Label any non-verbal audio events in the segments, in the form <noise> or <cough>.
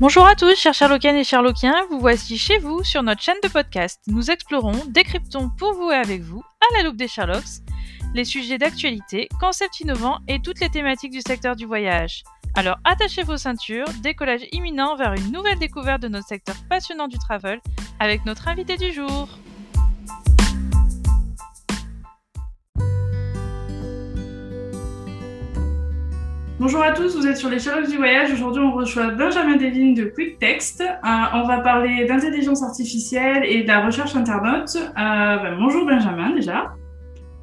Bonjour à tous, chers Sherlockiennes et Sherlockiens, vous voici chez vous sur notre chaîne de podcast. Nous explorons, décryptons pour vous et avec vous, à la loupe des Sherlocks, les sujets d'actualité, concepts innovants et toutes les thématiques du secteur du voyage. Alors attachez vos ceintures, décollage imminent vers une nouvelle découverte de notre secteur passionnant du travel avec notre invité du jour. Bonjour à tous, vous êtes sur les Sherlocks du voyage. Aujourd'hui, on reçoit Benjamin Devine de QuickText. Euh, on va parler d'intelligence artificielle et de la recherche internaute. Euh, ben, bonjour Benjamin déjà.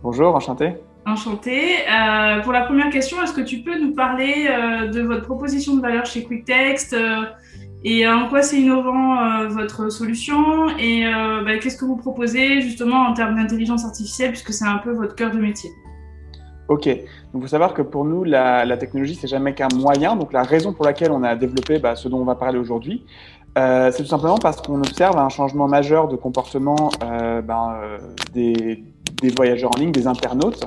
Bonjour, enchanté. Enchanté. Euh, pour la première question, est-ce que tu peux nous parler de votre proposition de valeur chez QuickText et en quoi c'est innovant votre solution et ben, qu'est-ce que vous proposez justement en termes d'intelligence artificielle puisque c'est un peu votre cœur de métier? Ok, donc faut savoir que pour nous, la, la technologie, c'est jamais qu'un moyen. Donc la raison pour laquelle on a développé bah, ce dont on va parler aujourd'hui, euh, c'est tout simplement parce qu'on observe un changement majeur de comportement euh, ben, euh, des, des, voyageurs en ligne, des internautes.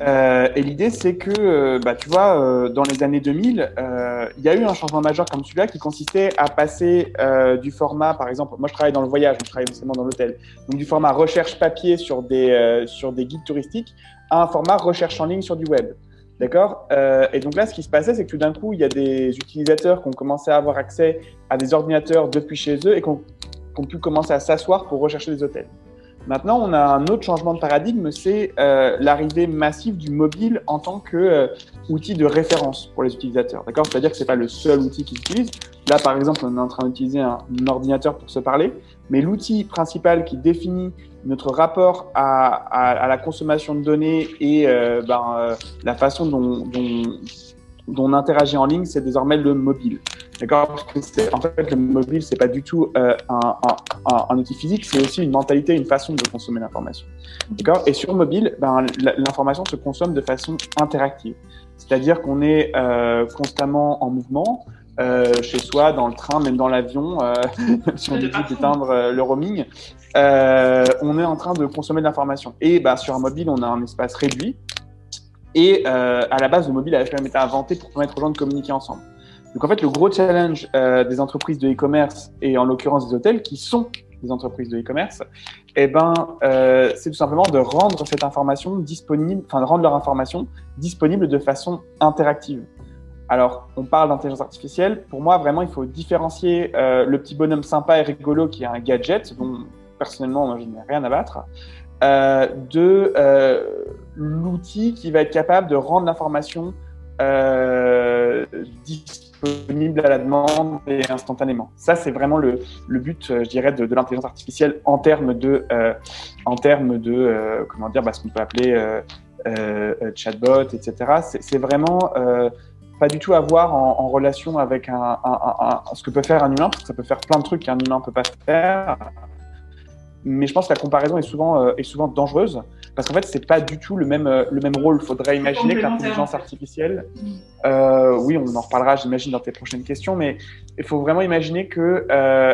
Euh, et l'idée, c'est que, euh, bah, tu vois, dans les années 2000, il y a eu un changement majeur comme celui-là qui consistait à passer du format, par exemple, moi je travaille dans le voyage, je travaille essentiellement dans l'hôtel, donc du format recherche papier sur des, sur des guides touristiques un format recherche en ligne sur du web. D'accord? Euh, Et donc là, ce qui se passait, c'est que tout d'un coup, il y a des utilisateurs qui ont commencé à avoir accès à des ordinateurs depuis chez eux et qui ont, pu commencer à s'asseoir pour rechercher des hôtels. Maintenant, on a un autre changement de paradigme, c'est euh, l'arrivée massive du mobile en tant qu'outil euh, de référence pour les utilisateurs. D'accord? C'est-à-dire que c'est pas le seul outil qu'ils utilisent. Là, par exemple, on est en train d'utiliser un, ordinateur pour se parler, mais l'outil principal qui définit notre rapport à, à, à, la consommation de données et euh, ben, euh, la façon dont, dont, dont, on interagit en ligne, c'est désormais le mobile. D'accord? En fait, le mobile, c'est pas du tout euh, un, un, un, outil physique, c'est aussi une mentalité, une façon de consommer l'information. D'accord? Et sur mobile, ben, l'information se consomme de façon interactive. C'est-à-dire qu'on est constamment en mouvement, euh, chez soi, dans le train, même dans l'avion, euh, si on décide d'éteindre euh, le roaming, euh, on est en train de consommer de l'information. Et bah, sur un mobile, on a un espace réduit. Et euh, à la base, le mobile avait quand même été inventé pour permettre aux gens de communiquer ensemble. Donc en fait, le gros challenge euh, des entreprises de e-commerce et en l'occurrence des hôtels, qui sont des entreprises de e-commerce, eh ben, c'est tout simplement de rendre cette information disponible, enfin de rendre leur information disponible de façon interactive. Alors, on parle d'intelligence artificielle. Pour moi, vraiment, il faut différencier le petit bonhomme sympa et rigolo qui est un gadget, dont personnellement, je n'ai rien à battre, euh, de euh, l'outil qui va être capable de rendre l'information euh, disponible à la demande et instantanément. Ça, c'est vraiment le, le, but, je dirais, de, l'intelligence artificielle en termes de, en termes de, comment dire, bah, ce qu'on peut appeler chatbot, etc. C'est vraiment pas du tout à voir en, relation avec un, ce que peut faire un humain, parce que ça peut faire plein de trucs qu'un humain peut pas faire. Mais je pense que la comparaison est souvent, euh, est souvent dangereuse, parce qu'en fait, c'est pas du tout le même, euh, le même rôle. Il faudrait imaginer que l'intelligence artificielle, euh, oui, on en reparlera, j'imagine, dans tes prochaines questions, mais il faut vraiment imaginer que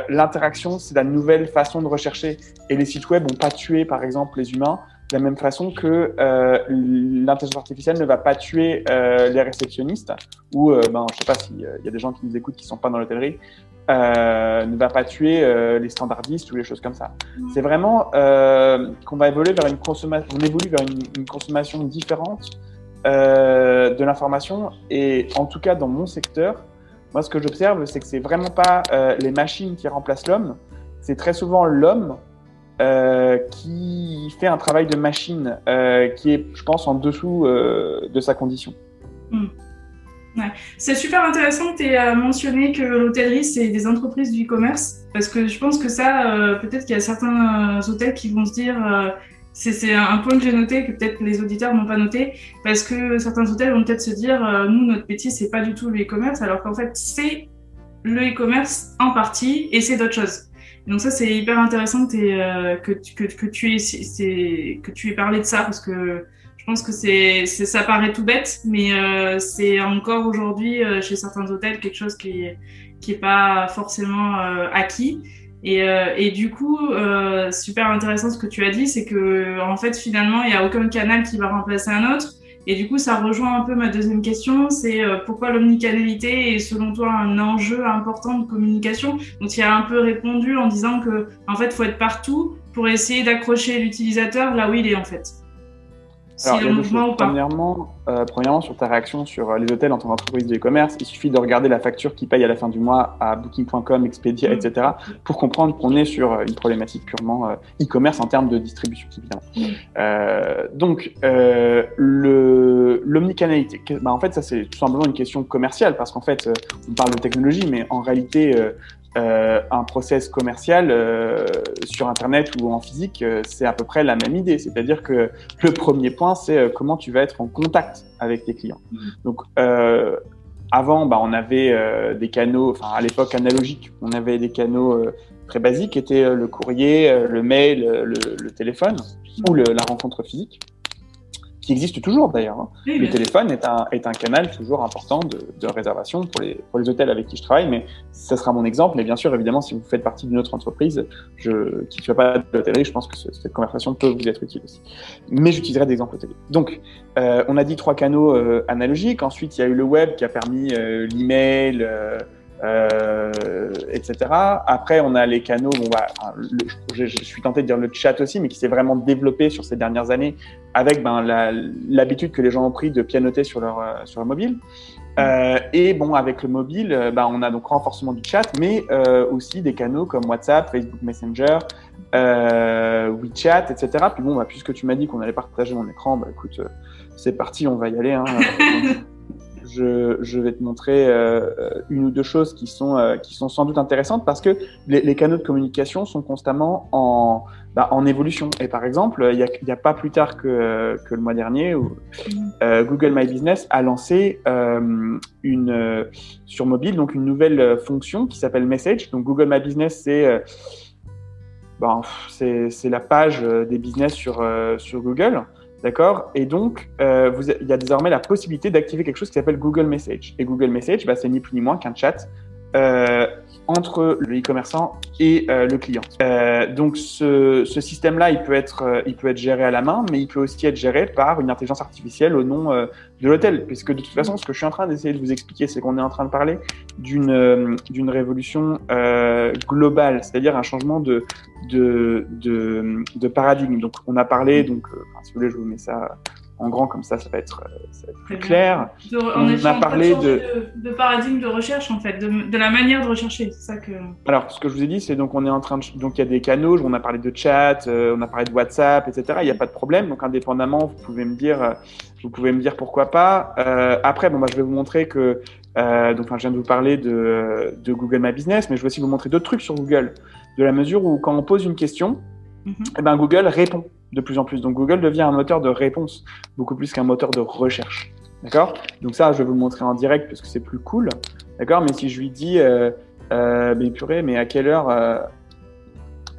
l'interaction, c'est la nouvelle façon de rechercher. Et les sites web n'ont pas tué, par exemple, les humains, de la même façon que l'intelligence artificielle ne va pas tuer les réceptionnistes ou, ben, je sais pas s'il y a des gens qui nous écoutent qui sont pas dans l'hôtellerie, euh, ne va pas tuer euh, les standardistes ou les choses comme ça. Mmh. C'est vraiment euh, qu'on va évoluer vers une consommation, on évolue vers une, une consommation différente de l'information et en tout cas dans mon secteur, moi ce que j'observe c'est que c'est vraiment pas les machines qui remplacent l'homme, c'est très souvent l'homme qui fait un travail de machine qui est, je pense, en dessous de sa condition. Mmh. C'est super intéressant que tu aies mentionné que l'hôtellerie, c'est des entreprises du e-commerce, parce que je pense que ça, euh, peut-être qu'il y a certains hôtels qui vont se dire, euh, c'est un point que j'ai noté, que peut-être les auditeurs n'ont pas noté, parce que certains hôtels vont peut-être se dire, euh, nous, notre métier, c'est pas du tout le e-commerce, alors qu'en fait, c'est le e-commerce en partie, et c'est d'autres choses. Donc ça, c'est hyper intéressant euh, que, tu aies, que tu aies parlé de ça, parce que je pense que c'est, ça paraît tout bête, mais euh, c'est encore aujourd'hui, euh, chez certains hôtels, quelque chose qui n'est qui pas forcément euh, acquis. Et, euh, et, du coup, super intéressant ce que tu as dit, c'est que en fait, finalement, il n'y a aucun canal qui va remplacer un autre. Et du coup, ça rejoint un peu ma deuxième question, c'est pourquoi l'omnicanalité est selon toi un enjeu important de communication? Donc, tu as un peu répondu en disant que en fait, faut être partout pour essayer d'accrocher l'utilisateur là où il est en fait. Alors, il y a deux choses. Premièrement, euh, premièrement, sur ta réaction sur euh, les hôtels en tant qu'entreprise de e-commerce, il suffit de regarder la facture qui paye à la fin du mois à Booking.com, Expedia, mm. etc., pour comprendre qu'on est sur euh, une problématique purement e-commerce en termes de distribution, évidemment. Mm. donc, l'omnicanalité, bah, en fait, ça c'est tout simplement une question commerciale, parce qu'en fait, on parle de technologie, mais en réalité, euh, un process commercial euh, sur Internet ou en physique, euh, c'est à peu près la même idée. C'est-à-dire que le premier point, c'est comment tu vas être en contact avec tes clients. Mmh. Donc, avant, bah, on avait des canaux, enfin à l'époque analogique, on avait des canaux très basiques, qui étaient le courrier, le mail, le, le téléphone ou le, la rencontre physique qui existe toujours d'ailleurs. Hein. le téléphone est un, est un canal toujours important de, de, réservation pour les, pour les hôtels avec qui je travaille, mais ça sera mon exemple. Mais bien sûr, évidemment, si vous faites partie d'une autre entreprise je, qui ne fait pas de l'hôtellerie, je pense que cette conversation peut vous être utile aussi. Mais j'utiliserai des exemples hôteliers. Donc, euh, on a dit trois canaux euh, analogiques. Ensuite, il y a eu le web qui a permis euh, l'email, euh, etc. Après, on a les canaux, je, suis tenté de dire le chat aussi, mais qui s'est vraiment développé sur ces dernières années avec ben, l'habitude que les gens ont pris de pianoter sur leur, euh, mobile. Euh, et bon, avec le mobile, ben, on a donc renforcement du chat, mais aussi des canaux comme WhatsApp, Facebook Messenger, WeChat, etc. Puis bon, bah, puisque tu m'as dit qu'on allait partager mon écran, bah, écoute, c'est parti, on va y aller. Hein. <laughs> je, je, vais te montrer euh, une ou deux choses qui sont, euh, qui sont sans doute intéressantes parce que les, les canaux de communication sont constamment en, bah, en évolution. Et par exemple, il n'y a, a, pas plus tard que, que le mois dernier, où, euh, Google My Business a lancé euh, une, sur mobile donc une nouvelle fonction qui s'appelle Message. Donc Google My Business, c'est bon, c'est la page des business sur, sur Google. D'accord? Et donc, euh, il y a désormais la possibilité d'activer quelque chose qui s'appelle Google Message. Et Google Message, bah, c'est ni plus ni moins qu'un chat euh, entre le e-commerçant et euh, le client. Euh, donc ce, ce système-là, il peut être, euh, il peut être géré à la main, mais il peut aussi être géré par une intelligence artificielle au nom euh, de l'hôtel, puisque de toute façon, ce que je suis en train d'essayer de vous expliquer, c'est qu'on est en train de parler d'une d'une révolution globale, c'est-à-dire un changement de de, de de paradigme. Donc on a parlé, donc si vous voulez, je vous mets ça en grand comme ça, ça va être, euh, ça va être plus clair. De, on, on a parlé de... de... paradigme de recherche en fait, de, de la manière de rechercher. ça que. Alors, ce que je vous ai dit, c'est donc on est en train de donc il y a des canaux. On a parlé de chat, euh, on a parlé de WhatsApp, etc. Il n'y a pas de problème. Donc indépendamment, vous pouvez me dire, euh, vous pouvez me dire pourquoi pas. Euh, après, bon, bah, je vais vous montrer que euh, donc, enfin, je viens de vous parler de, de Google My Business, mais je vais aussi vous montrer d'autres trucs sur Google, de la mesure où quand on pose une question, mm -hmm. eh ben Google répond de plus en plus. Donc Google devient un moteur de réponse, beaucoup plus qu'un moteur de recherche. D'accord? Donc ça, je vais vous le montrer en direct parce que c'est plus cool. D'accord? Mais si je lui dis, euh, euh, mais purée, mais à quelle heure euh,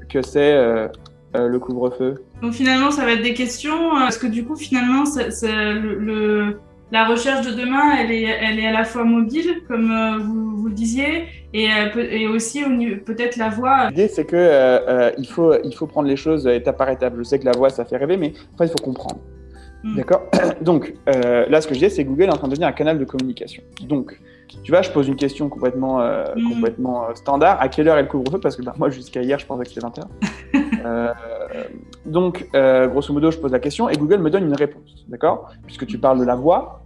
que c'est euh, le couvre-feu? Donc finalement, ça va être des questions. Parce que du coup, finalement, le, le la recherche de demain, elle est, elle est à la fois mobile, comme euh, vous, vous, le disiez, et, euh, et aussi peut-être la voix. L'idée, c'est que euh, il, faut, il faut prendre les choses étape par étape. Je sais que la voix, ça fait rêver, mais enfin, il faut comprendre. Mm. D'accord? <coughs> Donc, euh, là, ce que je dis, c'est que Google est en train de devenir un canal de communication. Donc, tu vois, je pose une question complètement, euh, mm. complètement standard. À quelle heure est le couvre-feu? Parce que bah, moi, jusqu'à hier, je pensais que c'était 20h. <laughs> donc, grosso modo, je pose la question et Google me donne une réponse. D'accord? Puisque tu parles de la voix,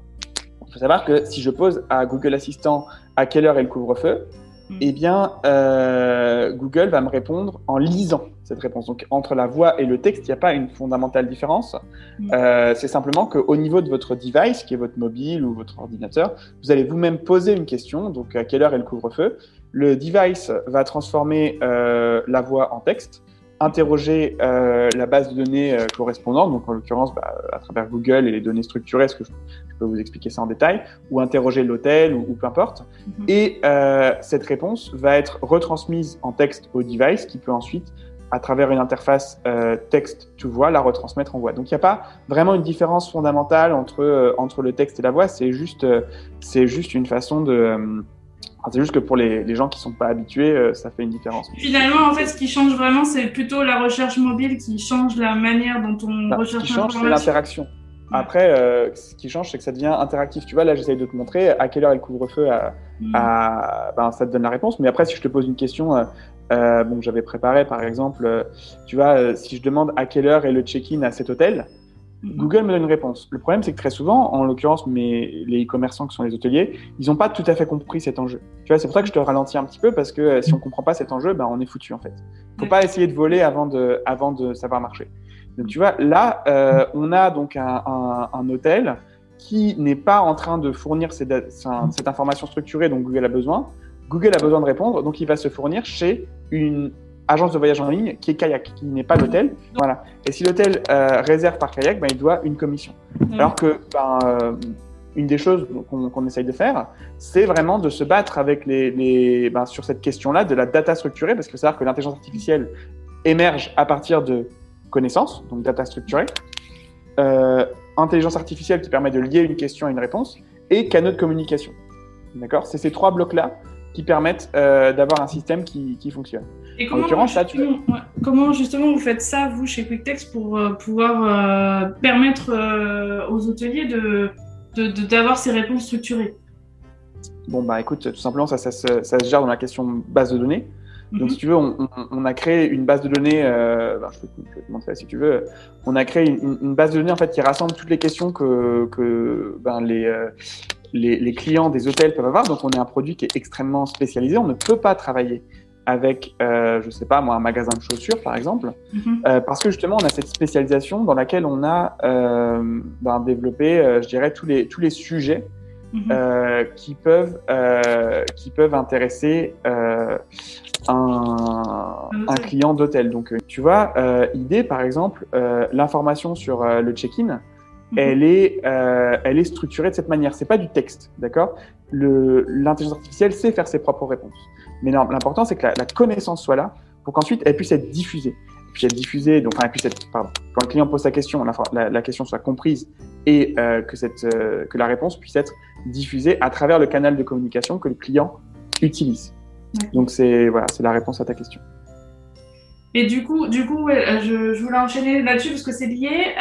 il faut savoir que si je pose à Google Assistant à quelle heure est le couvre-feu, mm. eh bien, euh, Google va me répondre en lisant cette réponse. Donc, entre la voix et le texte, il n'y a pas une fondamentale différence. Euh, c'est simplement qu'au niveau de votre device, qui est votre mobile ou votre ordinateur, vous allez vous-même poser une question. Donc, à quelle heure est le couvre-feu Le device va transformer euh, la voix en texte interroger euh, la base de données correspondante, donc en l'occurrence bah, à travers Google et les données structurées, ce que je, je, peux vous expliquer ça en détail, ou interroger l'hôtel ou, ou, peu importe. -hmm. Et cette réponse va être retransmise en texte au device qui peut ensuite, à travers une interface euh, texte-to-voix, la retransmettre en voix. Donc il n'y a pas vraiment une différence fondamentale entre, euh, entre le texte et la voix, c'est juste, euh, c'est juste une façon de c'est juste que pour les, les, gens qui sont pas habitués, euh, ça fait une différence. Finalement, en fait, ce qui change vraiment, c'est plutôt la recherche mobile qui change la manière dont on bah, recherche c'est l'interaction. Après, euh, ce qui change, c'est que ça devient interactif. Tu vois, là, j'essaye de te montrer à quelle heure est le couvre-feu. À, Mm. à- ben, ça te donne la réponse. Mais après, si je te pose une question, euh, euh, bon, j'avais préparé, par exemple, euh, tu vois, si je demande à quelle heure est le check-in à cet hôtel, Mhm. Google me donne une réponse. Le problème, c'est que très souvent, en l'occurrence, mes, les e-commerçants qui sont les hôteliers, ils n'ont pas tout à fait compris cet enjeu. Tu vois, c'est pour ça que je te ralentis un petit peu parce que euh, si on comprend pas cet enjeu, ben, on est foutu en fait. Faut pas essayer de voler avant de, avant de savoir marcher. Donc tu vois, là, euh, on a donc un, un- un hôtel qui n'est pas en train de fournir cette information structurée dont Google a besoin. Google a besoin de répondre, donc il va se fournir chez une agence de voyage en ligne qui est Kayak, qui n'est pas l'hôtel. Voilà. Et si l'hôtel euh, réserve par Kayak, ben, il doit une commission. Mhm. Alors que ben, euh, une des choses qu'on essaye de faire, c'est vraiment de se battre avec les, les- ben, sur cette question-là de la data structurée, parce que c'est-à-dire que l'intelligence artificielle émerge à partir de connaissances, donc data structurée, euh, intelligence artificielle qui permet de lier une question à une réponse, et canaux de communication. D'accord? C'est ces trois blocs-là qui permettent euh, d'avoir un système qui, qui fonctionne. Et En comment, l'occurrence, là, tu- comment justement vous faites ça, vous, chez QuickText, pour euh, pouvoir permettre aux hôteliers de de- de- d'avoir ces réponses structurées? Bon, bah écoute, tout simplement, ça, ça se gère dans la question base de données. Donc, si tu veux, on, on- on a créé une base de données. euh, ben, je, peux, te- je peux te montrer si tu veux. On a créé une, une base de données en fait qui rassemble toutes les questions que, que ben, les, euh, les, les clients des hôtels peuvent avoir. Donc, on est un produit qui est extrêmement spécialisé. On ne peut pas travailler avec, euh, je sais pas moi, un magasin de chaussures par exemple, Mhm. euh, parce que justement, on a cette spécialisation dans laquelle on a euh, ben, développé, je dirais, tous les, tous les sujets Mhm. euh, qui peuvent euh, qui peuvent intéresser euh, un, un client d'hôtel. Donc, euh, tu vois, euh, idée par exemple, euh, l'information sur euh, le check-in, Mhm. elle est euh, elle est structurée de cette manière. C'est pas du texte, d'accord? L'intelligence artificielle sait faire ses propres réponses. Mais l'important c'est que la, la connaissance soit là pour qu'ensuite elle puisse être diffusée. Puis être diffusée, donc enfin, puisse être, pardon, quand le client pose sa question, la, la, la question soit comprise et euh, que cette euh, que la réponse puisse être diffusée à travers le canal de communication que le client utilise. D'accord. Donc c'est voilà, c'est la réponse à ta question. Et du coup, du coup ouais, euh, je, je voulais enchaîner là-dessus parce que c'est lié.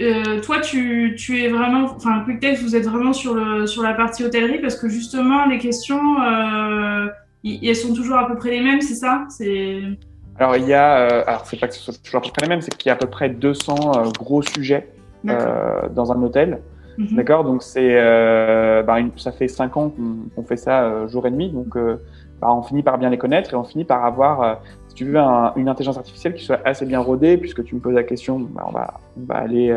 Euh, toi, tu, tu es vraiment, enfin, QuickText, vous êtes vraiment sur, le, sur la partie hôtellerie parce que justement, les questions, euh, y- elles sont toujours à peu près les mêmes, c'est ça? C'est Alors il y a, euh, alors c'est pas que ce soit toujours à peu près les mêmes, c'est qu'il y a à peu près 200 euh, gros sujets euh, dans un hôtel. Mhm. D'accord, donc c'est, euh, bah, ça fait cinq ans qu'on fait ça jour et demi, donc bah, on finit par bien les connaître et on finit par avoir, euh, si tu veux, un- une intelligence artificielle qui soit assez bien rodée, puisque tu me poses la question, bah, on va, on va aller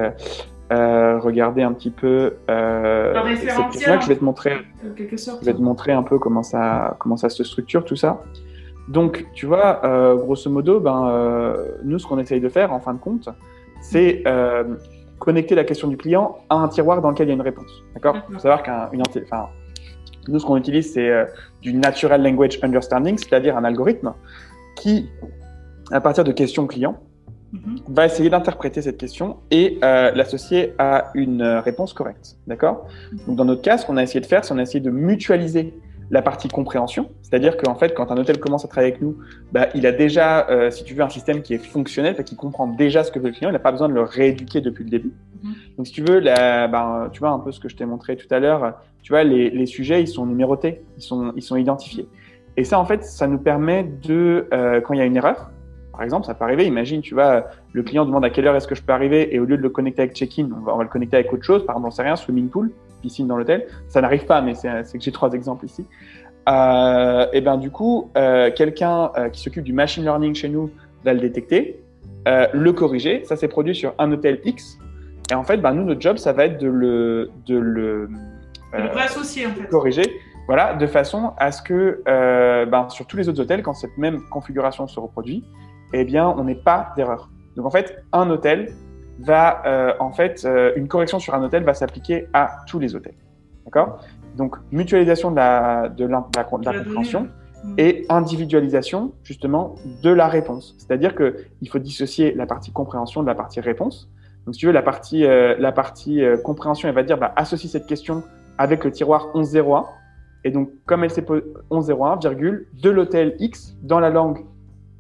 euh, regarder un petit peu euh, référentiel, question-là que je vais te montrer. Je vais te montrer un peu comment ça, comment ça se structure, tout ça. Donc, tu vois, euh, grosso modo, ben, euh, nous, ce qu'on essaye de faire, en fin de compte, c'est euh, connecter la question du client à un tiroir dans lequel il y a une réponse. D'accord? Il faut savoir qu'une enfin, nous, ce qu'on utilise, c'est du Natural Language Understanding, c'est-à-dire un algorithme qui, à partir de questions clients, Mhm. va essayer d'interpréter cette question et l'associer à une réponse correcte. D'accord? Donc, dans notre cas, ce qu'on a essayé de faire, c'est qu'on a essayé de mutualiser la partie compréhension, c'est-à-dire qu'en fait, quand un hôtel commence à travailler avec nous, bah, il a déjà, euh, si tu veux, un système qui est fonctionnel, qu'il comprend déjà ce que veut le client, il n'a pas besoin de le rééduquer depuis le début. Mhm. Donc, si tu veux, la, ben, tu vois un peu ce que je t'ai montré tout à l'heure, tu vois, les, les sujets, ils sont numérotés, ils sont, ils sont identifiés. Et ça, en fait, ça nous permet de, euh, quand il y a une erreur, par exemple, ça peut arriver, imagine, tu vois, le client demande à quelle heure est-ce que je peux arriver, et au lieu de le connecter avec check-in, on va, on va le connecter avec autre chose, par exemple, j'en sais rien, swimming pool, piscine dans l'hôtel. Ça n'arrive pas, mais c'est que j'ai trois exemples ici. Euh, et ben du coup, euh, quelqu'un euh, qui s'occupe du machine learning chez nous va le détecter, le corriger. Ça s'est produit sur un hôtel X. Et en fait, ben, nous, notre job, ça va être de le, de le, De le réassocier, en fait. corriger, voilà, de façon à ce que ben, sur tous les autres hôtels, quand cette même configuration se reproduit, eh bien, on n'ait pas d'erreur. Donc en fait, un hôtel va, euh, en fait, euh, une correction sur un hôtel va s'appliquer à tous les hôtels, d'accord? Donc mutualisation de la, de la, de compréhension Mhm. et individualisation justement de la réponse. C'est-à-dire que il faut dissocier la partie compréhension de la partie réponse. Donc si tu veux la partie euh, la partie compréhension, elle va dire bah, associe cette question avec le tiroir 1101 et donc comme elle s'est posée 1101 virgule de l'hôtel X dans la langue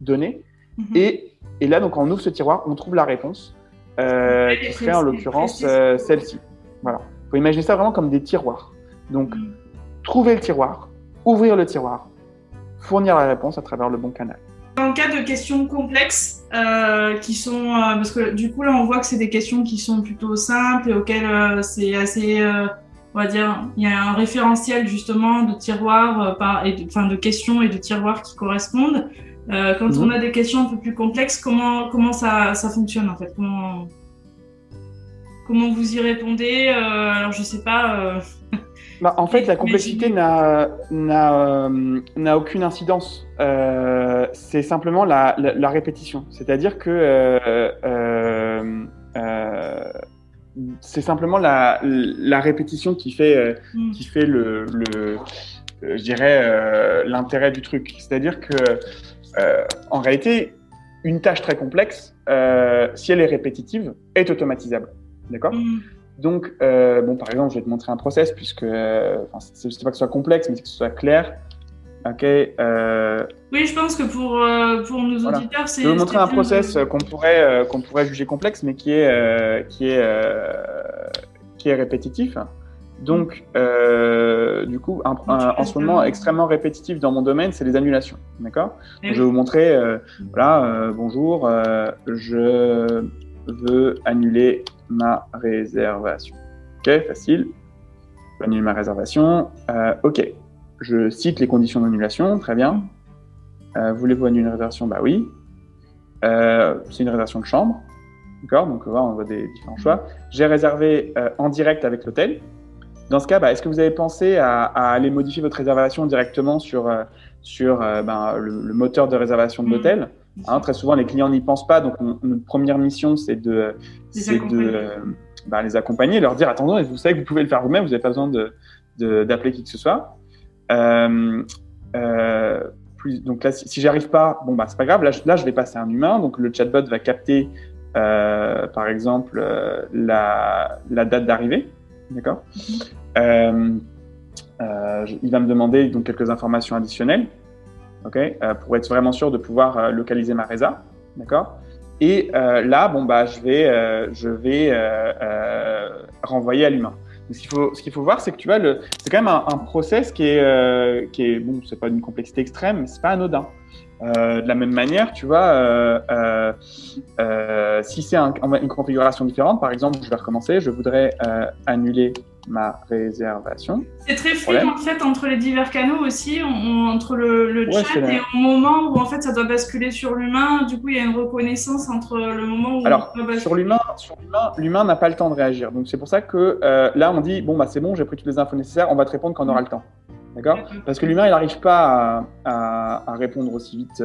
donnée Mhm. et, et là donc on ouvre ce tiroir, on trouve la réponse euh, qui serait en l'occurrence euh, celle-ci. Voilà. Il faut imaginer ça vraiment comme des tiroirs. Donc, mm. trouver le tiroir, ouvrir le tiroir, fournir la réponse à travers le bon canal. Dans le cas de questions complexes, euh, qui sont parce que du coup là on voit que c'est des questions qui sont plutôt simples et auxquelles c'est assez on va dire, il y a un référentiel justement de tiroirs, par, et de, enfin, de questions et de tiroirs qui correspondent. Euh, quand on mhm. a des questions un peu plus complexes, comment, comment ça, ça fonctionne en fait? Comment, comment vous y répondez? Euh, Alors je sais pas. Euh, <laughs> bah, en fait, la <laughs> complexité n'a n'a aucune incidence. c'est simplement la, la, répétition. C'est-à-dire que c'est simplement la, la, répétition qui fait, mm. qui fait le, le je dirais, l'intérêt du truc. C'est-à-dire que euh, en réalité, une tâche très complexe, euh, si elle est répétitive, est automatisable. D'accord mm. Donc, euh, bon, par exemple, je vais te montrer un process, puisque, enfin, c'est pas que ce soit complexe, mais que ce soit clair. Ok. Oui, je pense que pour, pour nos auditeurs, c'est. Je vais vous montrer un process qu'on pourrait, qu'on pourrait juger complexe, mais qui est, qui est, qui est répétitif. Donc, euh, du coup, un, en ce moment extrêmement répétitif dans mon domaine, c'est les annulations. D'accord? Je vais vous montrer, euh, voilà, euh, bonjour, je veux annuler ma réservation. Ok, facile. Je veux annuler ma réservation. Ok, je cite les conditions d'annulation, très bien. Voulez-vous annuler une réservation? Bah oui. c'est une réservation de chambre. D'accord? Donc, on voit des différents choix. J'ai réservé en direct avec l'hôtel. Dans ce cas, bah, est-ce que vous avez pensé à, aller modifier votre réservation directement sur, euh, sur euh, ben, le, moteur de réservation de mm. l'hôtel hein, Très souvent, les clients n'y pensent pas. Donc, notre première mission, c'est de, de ben, les accompagner, leur dire attendez, vous savez que vous pouvez le faire vous-même, vous n'avez pas besoin d'appeler qui que ce soit. Euh, plus, donc là, si, si j'arrive pas, bon bah c'est pas grave. Là, là, je vais passer un humain. Donc le chatbot va capter, par exemple, la, la date d'arrivée. D'accord euh, euh, Il va me demander donc quelques informations additionnelles euh, pour être vraiment sûr de pouvoir localiser ma résa. D'accord Et là, bon, bah, je vais, je vais renvoyer à l'humain. Ce qu'il faut, ce qu'il faut voir, c'est que tu vois, c'est quand même un, un process qui est, qui est, bon, c'est pas d'une complexité extrême, mais c'est pas anodin. Euh, de la même manière, tu vois, euh, euh, si c'est un, une configuration différente, par exemple, je vais recommencer, je voudrais annuler ma réservation. C'est très fluide en fait entre les divers canaux aussi, entre le, le chat et au moment où en fait ça doit basculer sur l'humain. Du coup, il y a une reconnaissance entre le moment où alors sur l'humain, sur l'humain, l'humain n'a pas le temps de réagir. Donc c'est pour ça que là on dit bon bah c'est bon, j'ai pris toutes les infos nécessaires, on va te répondre quand on aura le temps. D'accord Parce que l'humain, il n'arrive pas à, à, répondre aussi vite.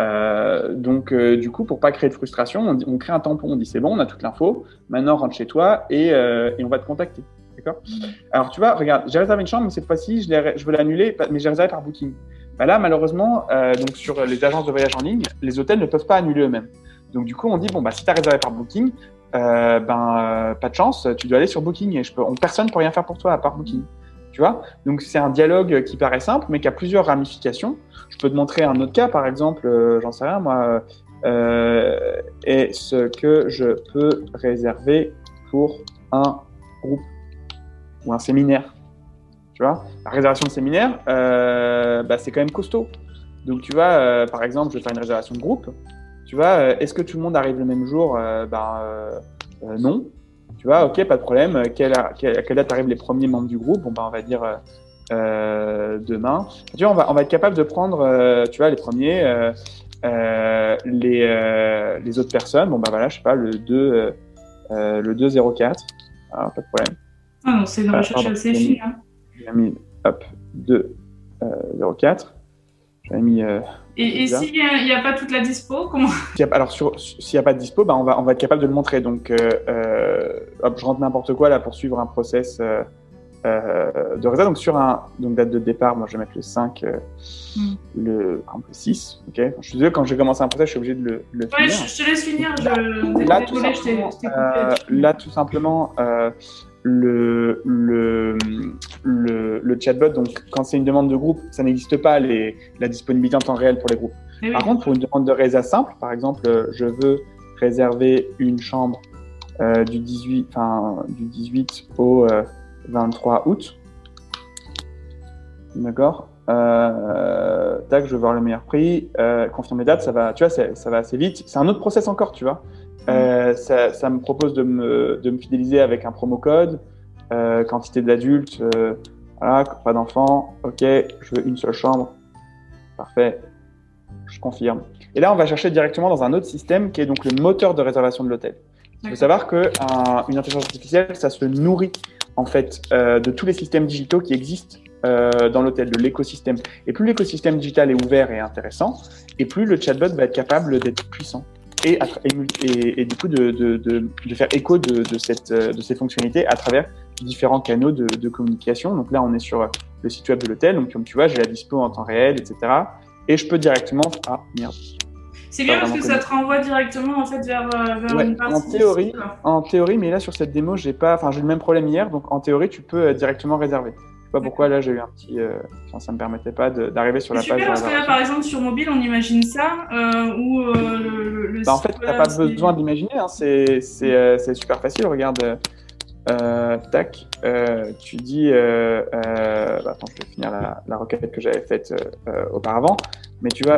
Euh, donc, euh, du coup, pour pas créer de frustration, on, on crée un tampon. On dit c'est bon, on a toute l'info. Maintenant, rentre chez toi et, euh, et on va te contacter. D'accord mm. Alors, tu vois, regarde, j'ai réservé une chambre, mais cette fois-ci, je, je, veux l'annuler, mais j'ai réservé par Booking. Bah là, malheureusement, euh, donc sur les agences de voyage en ligne, les hôtels ne peuvent pas annuler eux-mêmes. Donc, du coup, on dit bon, bah, si tu as réservé par Booking, ben, pas de chance, tu dois aller sur Booking et je peux, on, personne ne peut rien faire pour toi à part Booking. Tu vois Donc c'est un dialogue qui paraît simple, mais qui a plusieurs ramifications. Je peux te montrer un autre cas, par exemple, euh, j'en sais rien, moi, euh, est-ce que je peux réserver pour un groupe ou un séminaire Tu vois La réservation de séminaire, euh, bah, c'est quand même costaud. Donc tu vois, par exemple, je vais faire une réservation de groupe. Tu vois, est-ce que tout le monde arrive le même jour? Ben non. Tu vois, ok, pas de problème. Quelle, à quelle date arrivent les premiers membres du groupe Bon, bah, on va dire euh, euh, demain. Tu vois, on va, on va être capable de prendre, euh, tu vois, les premiers, les, les autres personnes. Bon, bah voilà, je sais pas, le 2, le 204. Ah, pas de problème. Ah non, c'est une recherche assez fine. Hein. J'ai mis, hop, 204. J'avais mis et, s'il n'y a, pas toute la dispo, comment <laughs> Alors, s'il n'y a pas de dispo, bah, on, va, on va être capable de le montrer. Donc, euh, euh, hop, je rentre n'importe quoi là pour suivre un process euh, de résa. Donc, sur un donc, date de départ, moi je vais mettre le 5, hmm. le, 6. ok je suis désolé, quand j'ai commencé un process, je suis obligé de le, le ouais, Je, te laisse finir. Je... Là, tout simplement, là, tout simplement le, le, le, le, chatbot, donc quand c'est une demande de groupe, ça n'existe pas les, la disponibilité en temps réel pour les groupes. par contre, pour une demande de résa simple, par exemple, je veux réserver une chambre du, 18, du 18 au 23 août. D'accord? Tac, je veux voir le meilleur prix. confirmer date, ça va, tu vois, ça va assez vite. C'est un autre process encore, tu vois. Mm. Ça, ça, me propose de me, de me, fidéliser avec un promo code, quantité d'adultes, voilà, pas d'enfants, ok, je veux une seule chambre, parfait, je confirme. Et là, on va chercher directement dans un autre système qui est donc le moteur de réservation de l'hôtel. Il faut savoir qu'une intelligence artificielle, ça se nourrit en fait euh, de tous les systèmes digitaux qui existent euh, dans l'hôtel, de l'écosystème. Et plus l'écosystème digital est ouvert et intéressant, et plus le chatbot va être capable d'être puissant. Et, et, et, du coup de, de, de, de faire écho de, cette, de ces fonctionnalités à travers différents canaux de, communication. Donc là, on est sur le site web de l'hôtel. Donc comme tu vois, j'ai la dispo en temps réel, etc. Et je peux directement. Ah merde. C'est bien parce que ça te renvoie directement en fait vers, euh, une partie. En théorie, en théorie, mais là sur cette démo, j'ai pas, enfin j'ai le même problème hier, donc en théorie, tu peux euh, directement réserver. Je sais pas pourquoi là j'ai eu un petit, euh, ça me permettait pas d'arriver sur la page. Super parce que là, par exemple, sur mobile, on imagine ça ou le, le bah, En fait, t'as pas besoin d'imaginer, hein, c'est super facile. Regarde. Euh, tac, euh, tu dis, euh, bah, attends, je vais finir la, la requête que j'avais faite auparavant, mais tu vois,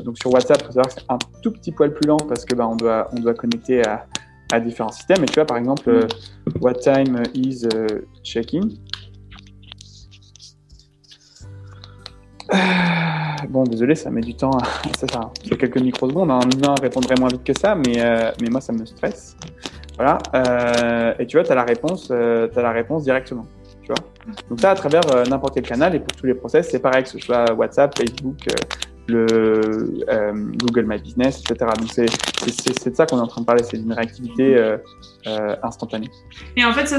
donc sur WhatsApp, il faut savoir que c'est un tout petit poil plus lent parce que bah, on doit, on doit connecter à, différents systèmes. Et tu vois, par exemple, what time is checking. Bon, désolé, ça met du temps. <laughs> ça, ça, quelques microsecondes. Un humain répondrait moins vite que ça, mais, mais moi, ça me stresse. Voilà. Euh, et tu vois, tu as la réponse, euh, as la réponse directement. Tu vois. Donc ça, à travers euh, n'importe quel canal et pour tous les process, c'est pareil, que ce soit WhatsApp, Facebook, euh, le Google My Business, etc. Donc c'est de ça qu'on est en train de parler, c'est d'une réactivité instantanée. Et en fait,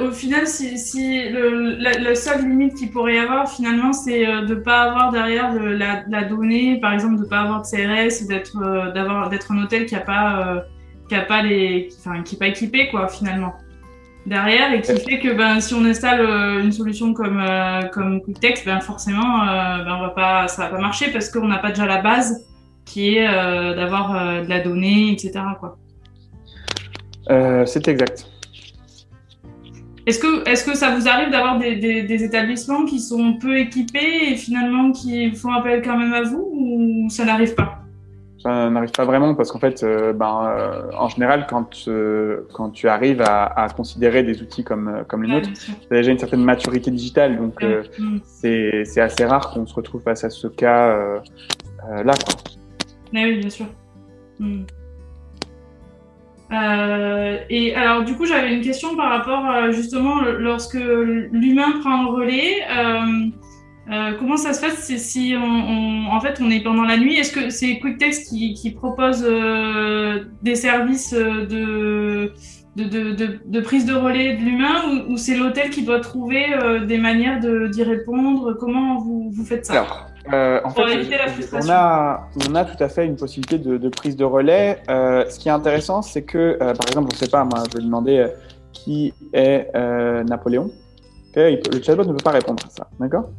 au final, si, le, la, seule limite qu'il pourrait y avoir, finalement, c'est de ne pas avoir derrière la, donnée, par exemple, de ne pas avoir de CRS, d'être d'être un hôtel qui n'a pas qui a pas les, enfin, qui est pas équipé quoi finalement derrière et qui fait que ben si on installe euh, une solution comme euh, comme QuickText, ben forcément euh, ben on va pas ça va pas marcher parce qu'on n'a pas déjà la base qui est d'avoir de la donnée etc quoi. c'est exact. Est-ce que, est que ça vous arrive d'avoir des, des, des, établissements qui sont peu équipés et finalement qui font appel quand même à vous ou ça n'arrive pas? Ça n'arrive pas vraiment parce qu'en fait, euh, ben, euh, en général, quand, euh, quand tu arrives à, à, considérer des outils comme, comme les nôtres, tu as déjà une certaine maturité digitale. Donc, mm. c'est assez rare qu'on se retrouve face à ce cas là. Quoi. oui, bien sûr. Mm. et alors, du coup, j'avais une question par rapport justement lorsque l'humain prend le relais. Euh, comment ça se passe si on, en fait on est pendant la nuit? Est-ce que c'est QuickText qui, qui propose euh, des services de, de, de, de, prise de relais de l'humain ou, c'est l'hôtel qui doit trouver euh, des manières d'y répondre? Comment vous, vous faites ça? Alors, en fait, on a, on a tout à fait une possibilité de, prise de relais. ce qui est intéressant, c'est que, par exemple, je ne sais pas, moi, je vais demander qui est Napoléon. le chatbot ne peut pas répondre à ça, d'accord?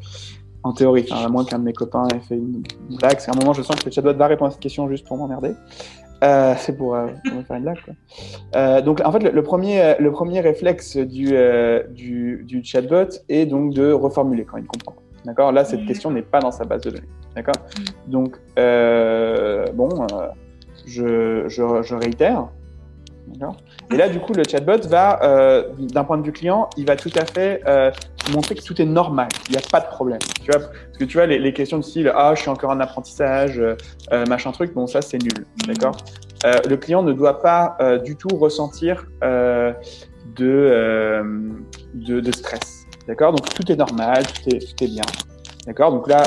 En théorie, à moins qu'un de mes copains ait fait une blague. C'est un moment, je sens que le chatbot va répondre à cette question juste pour m'emmerder. Euh, c'est pour, euh, me faire une blague. Quoi. Euh, donc, en fait, le, premier, le premier réflexe du, du, du, chatbot est donc de reformuler quand il comprend. D'accord? Là, cette question n'est pas dans sa base de données. D'accord? Donc, bon, je, je, je réitère. Et là, du coup, le chatbot va, euh, d'un point de vue client, il va tout à fait euh, montrer que tout est normal, il n'y a pas de problème. Tu vois, parce que tu vois, les, questions de style ah, je suis encore en apprentissage, euh, machin truc, bon, ça, c'est nul. Mm. D'accord Le client ne doit pas du tout ressentir de, de, de, stress. D'accord Donc, tout est normal, tout est, tout est bien. D'accord Donc là,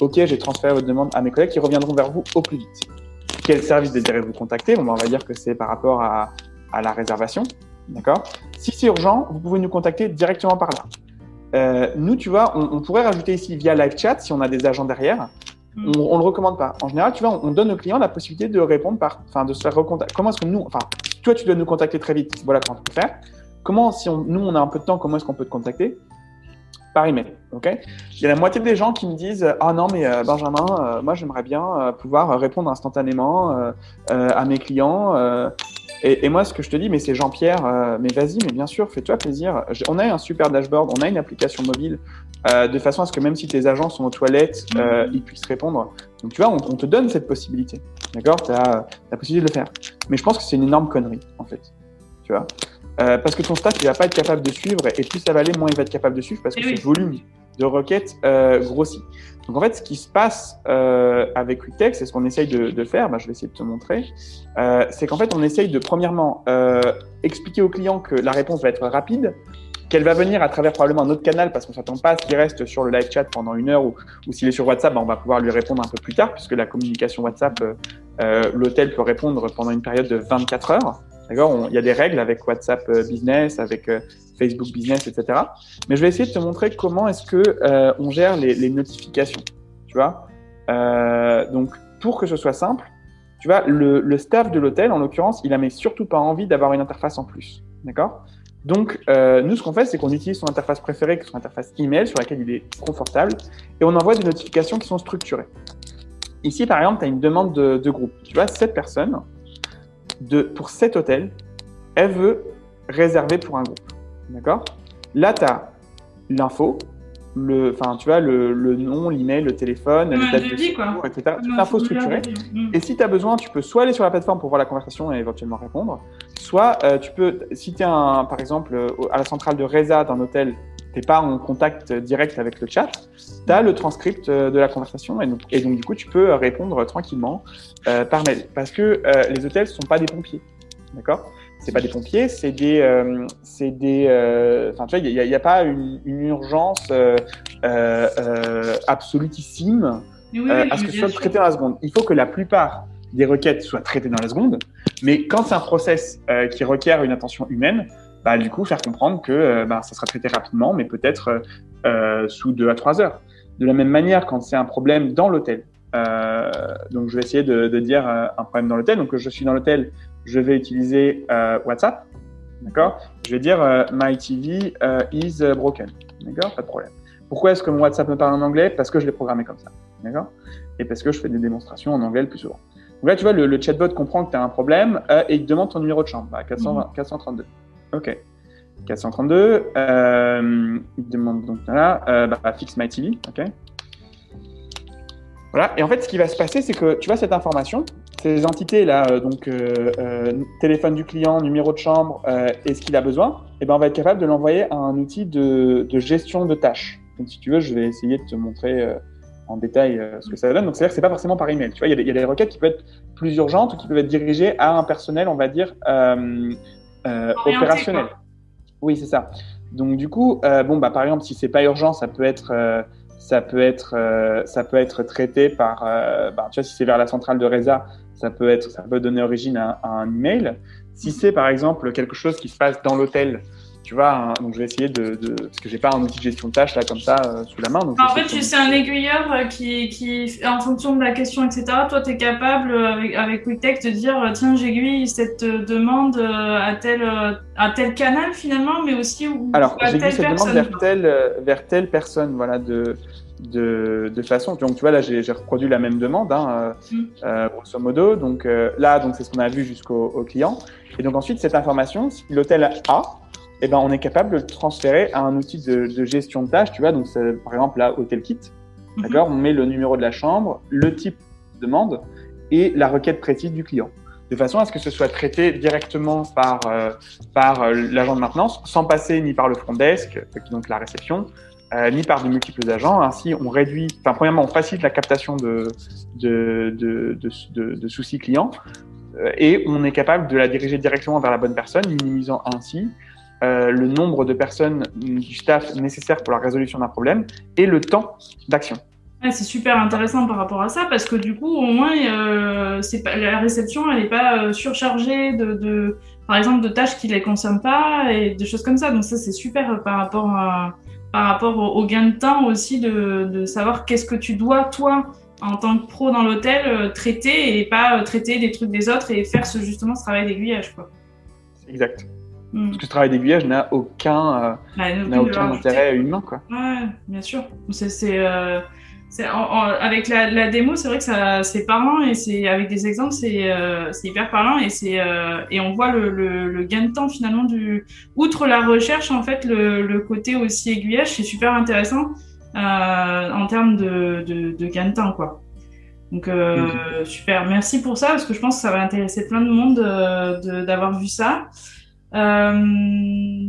OK, j'ai transféré votre demande à mes collègues qui reviendront vers vous au plus vite. Quel service désirez-vous contacter ben, On va dire que c'est par rapport à, à la réservation. D'accord? Si c'est urgent, vous pouvez nous contacter directement par là. Euh, nous, tu vois, on, on, pourrait rajouter ici via live chat si on a des agents derrière. Mm. On, on le recommande pas. En général, tu vois, on, donne au client la possibilité de répondre par, enfin, de se faire recontacter. Comment est-ce que nous, enfin, toi, tu dois nous contacter très vite. Voilà comment on peut faire. Comment, si on, nous, on a un peu de temps, comment est-ce qu'on peut te contacter? Par email. Ok Il y a la moitié des gens qui me disent Ah non, mais euh, Benjamin, euh, moi j'aimerais bien euh, pouvoir répondre instantanément à mes clients Et, moi, ce que je te dis, mais c'est Jean-Pierre, euh, mais vas-y, mais bien sûr, fais-toi plaisir. On a un super dashboard, on a une application mobile, euh, de façon à ce que même si tes agents sont aux toilettes, euh, ils puissent répondre. Donc tu vois, on, te donne cette possibilité. D'accord? Tu as la possibilité de le faire. Mais je pense que c'est une énorme connerie, en fait. Tu vois? Parce que ton staff, il va pas être capable de suivre, et plus ça va aller, moins il va être capable de suivre, parce que eh ce volume de requêtes grossit. Donc en fait, ce qui se passe euh, avec Quicktext, c'est ce qu'on essaye de, de faire, bah, je vais essayer de te montrer, euh, c'est qu'en fait, on essaye de premièrement euh, expliquer au client que la réponse va être rapide, qu'elle va venir à travers probablement un autre canal parce qu'on s'attend pas à ce qu'il reste sur le live chat pendant une heure ou, ou s'il est sur WhatsApp, bah, on va pouvoir lui répondre un peu plus tard puisque la communication WhatsApp, euh, euh, l'hôtel peut répondre pendant une période de 24 heures. D'accord Il y a des règles avec WhatsApp euh, Business, avec Facebook Business, etc. Mais je vais essayer de te montrer comment est-ce que euh, on gère les, notifications. Tu vois euh, Donc, pour que ce soit simple, tu vois, le, staff de l'hôtel, en l'occurrence, il a surtout pas envie d'avoir une interface en plus. D'accord donc, euh, nous, ce qu'on fait, c'est qu'on utilise son interface préférée, qui est son interface email, sur laquelle il est confortable, et on envoie des notifications qui sont structurées. Ici, par exemple, tu as une demande de, de, groupe. Tu vois, cette personne, de, pour cet hôtel, elle veut réserver pour un groupe. D'accord? Là, tu as l'info, le, enfin, tu vois, le, le nom, l'email, le téléphone, la date de séjour, etc. Toute l'info structurée. Mm. Et si tu as besoin, tu peux soit aller sur la plateforme pour voir la conversation et éventuellement répondre, soit euh, tu peux, si tu es, un, par exemple, euh, à la centrale de Reza d'un hôtel, tu n'es pas en contact direct avec le chat, tu as le transcript euh, de la conversation et donc, et donc, du coup, tu peux répondre tranquillement euh, par mail. Parce que les hôtels ne sont pas des pompiers. D'accord? C'est pas des pompiers, c'est des, euh, c'est des, euh, enfin tu vois, il n'y a, a, pas une, une urgence euh, euh absolutissime oui, à ce que ce soit traité dans la seconde. Il faut que la plupart des requêtes soient traitées dans la seconde, mais quand c'est un process qui requiert une attention humaine, bah, du coup faire comprendre que bah, ça sera traité rapidement, mais peut-être sous deux à trois heures. De la même manière, quand c'est un problème dans l'hôtel, donc je vais essayer de, dire un problème dans l'hôtel. Donc je suis dans l'hôtel, je vais utiliser euh, WhatsApp. D'accord? Je vais dire euh, My TV euh, is broken. D'accord? Pas de problème. Pourquoi est-ce que mon WhatsApp me parle en anglais? Parce que je l'ai programmé comme ça. D'accord? Et parce que je fais des démonstrations en anglais le plus souvent. Donc là, tu vois, le, chatbot comprend que tu as un problème et il te demande ton numéro de chambre. Bah, 432. OK. 432. il demande donc là, bah, fixe my TV. OK voilà. Et en fait, ce qui va se passer, c'est que tu vois cette information, ces entités-là, euh, donc euh, euh, téléphone du client, numéro de chambre et ce qu'il a besoin, eh ben, on va être capable de l'envoyer à un outil de, gestion de tâches. Donc, si tu veux, je vais essayer de te montrer en détail ce que ça donne. Donc, c'est-à-dire que c'est pas forcément par email. Tu vois, il y, y, a des requêtes qui peuvent être plus urgentes ou qui peuvent être dirigées à un personnel, on va dire, opérationnel. Oui, c'est ça. Donc, du coup, bon, bah, par exemple, si c'est pas urgent, ça peut être ça peut être, euh, ça peut être traité par, euh, bah, tu vois, si c'est vers la centrale de Reza, ça peut être, ça peut donner origine à, un email. Si c'est par exemple quelque chose qui se passe dans l'hôtel, tu vois, donc je vais essayer de, de parce que j'ai pas un outil de gestion de tâches là comme ça euh, sous la main. Donc en fait, c'est un aiguilleur qui, qui, en fonction de la question, etc. Toi, tu es capable avec, avec de dire tiens, j'aiguille cette demande à tel, à tel canal finalement, mais aussi où, Alors, j'aiguille cette demande vers telle, vers telle personne, voilà, de, de, de façon. Donc, tu vois, là, j'ai reproduit la même demande, hein, mm. euh, grosso modo. Donc, euh, là, donc c'est ce qu'on a vu jusqu'au client. Et donc, ensuite, cette information, si l'hôtel a, eh ben, on est capable de le transférer à un outil de, de gestion de tâches, tu vois. Donc, par exemple, là, Hotel Kit. Mm-hmm. D'accord? On met le numéro de la chambre, le type de demande et la requête précise du client. De façon à ce que ce soit traité directement par, euh, par euh, l'agent de maintenance, sans passer ni par le front desk, donc la réception, euh, ni par de multiples agents. Ainsi, on réduit, enfin, premièrement, on facilite la captation de, de, de soucis clients et on est capable de la diriger directement vers la bonne personne, minimisant ainsi euh, le nombre de personnes du staff nécessaire pour la résolution d'un problème et le temps d'action. c'est super intéressant par rapport à ça parce que du coup, au moins, euh, pas, la réception, elle n'est pas euh, surchargée de, de, par exemple, de tâches qui ne les consomment pas et de choses comme ça. Donc ça, c'est super par rapport, à, par rapport au, gain de temps aussi de, de savoir qu'est-ce que tu dois, toi, en tant que pro dans l'hôtel, traiter et pas traiter des trucs des autres et faire ce, justement ce travail d'aiguillage. Exact. Mm. Parce que ce travail d'aiguillage n'a aucun, euh, bah, aucun intérêt humain. Quoi. Ouais, bien sûr. C'est, euh, avec la, la démo, c'est vrai que c'est parlant et c'est avec des exemples, c'est euh, hyper parlant et c'est euh, et on voit le, le, le, gain de temps finalement du outre la recherche en fait le, le côté aussi aiguillage, c'est super intéressant en termes de, de, de, gain de temps quoi. Donc euh, super, merci pour ça parce que je pense que ça va intéresser plein de monde euh, d'avoir vu ça. Euh,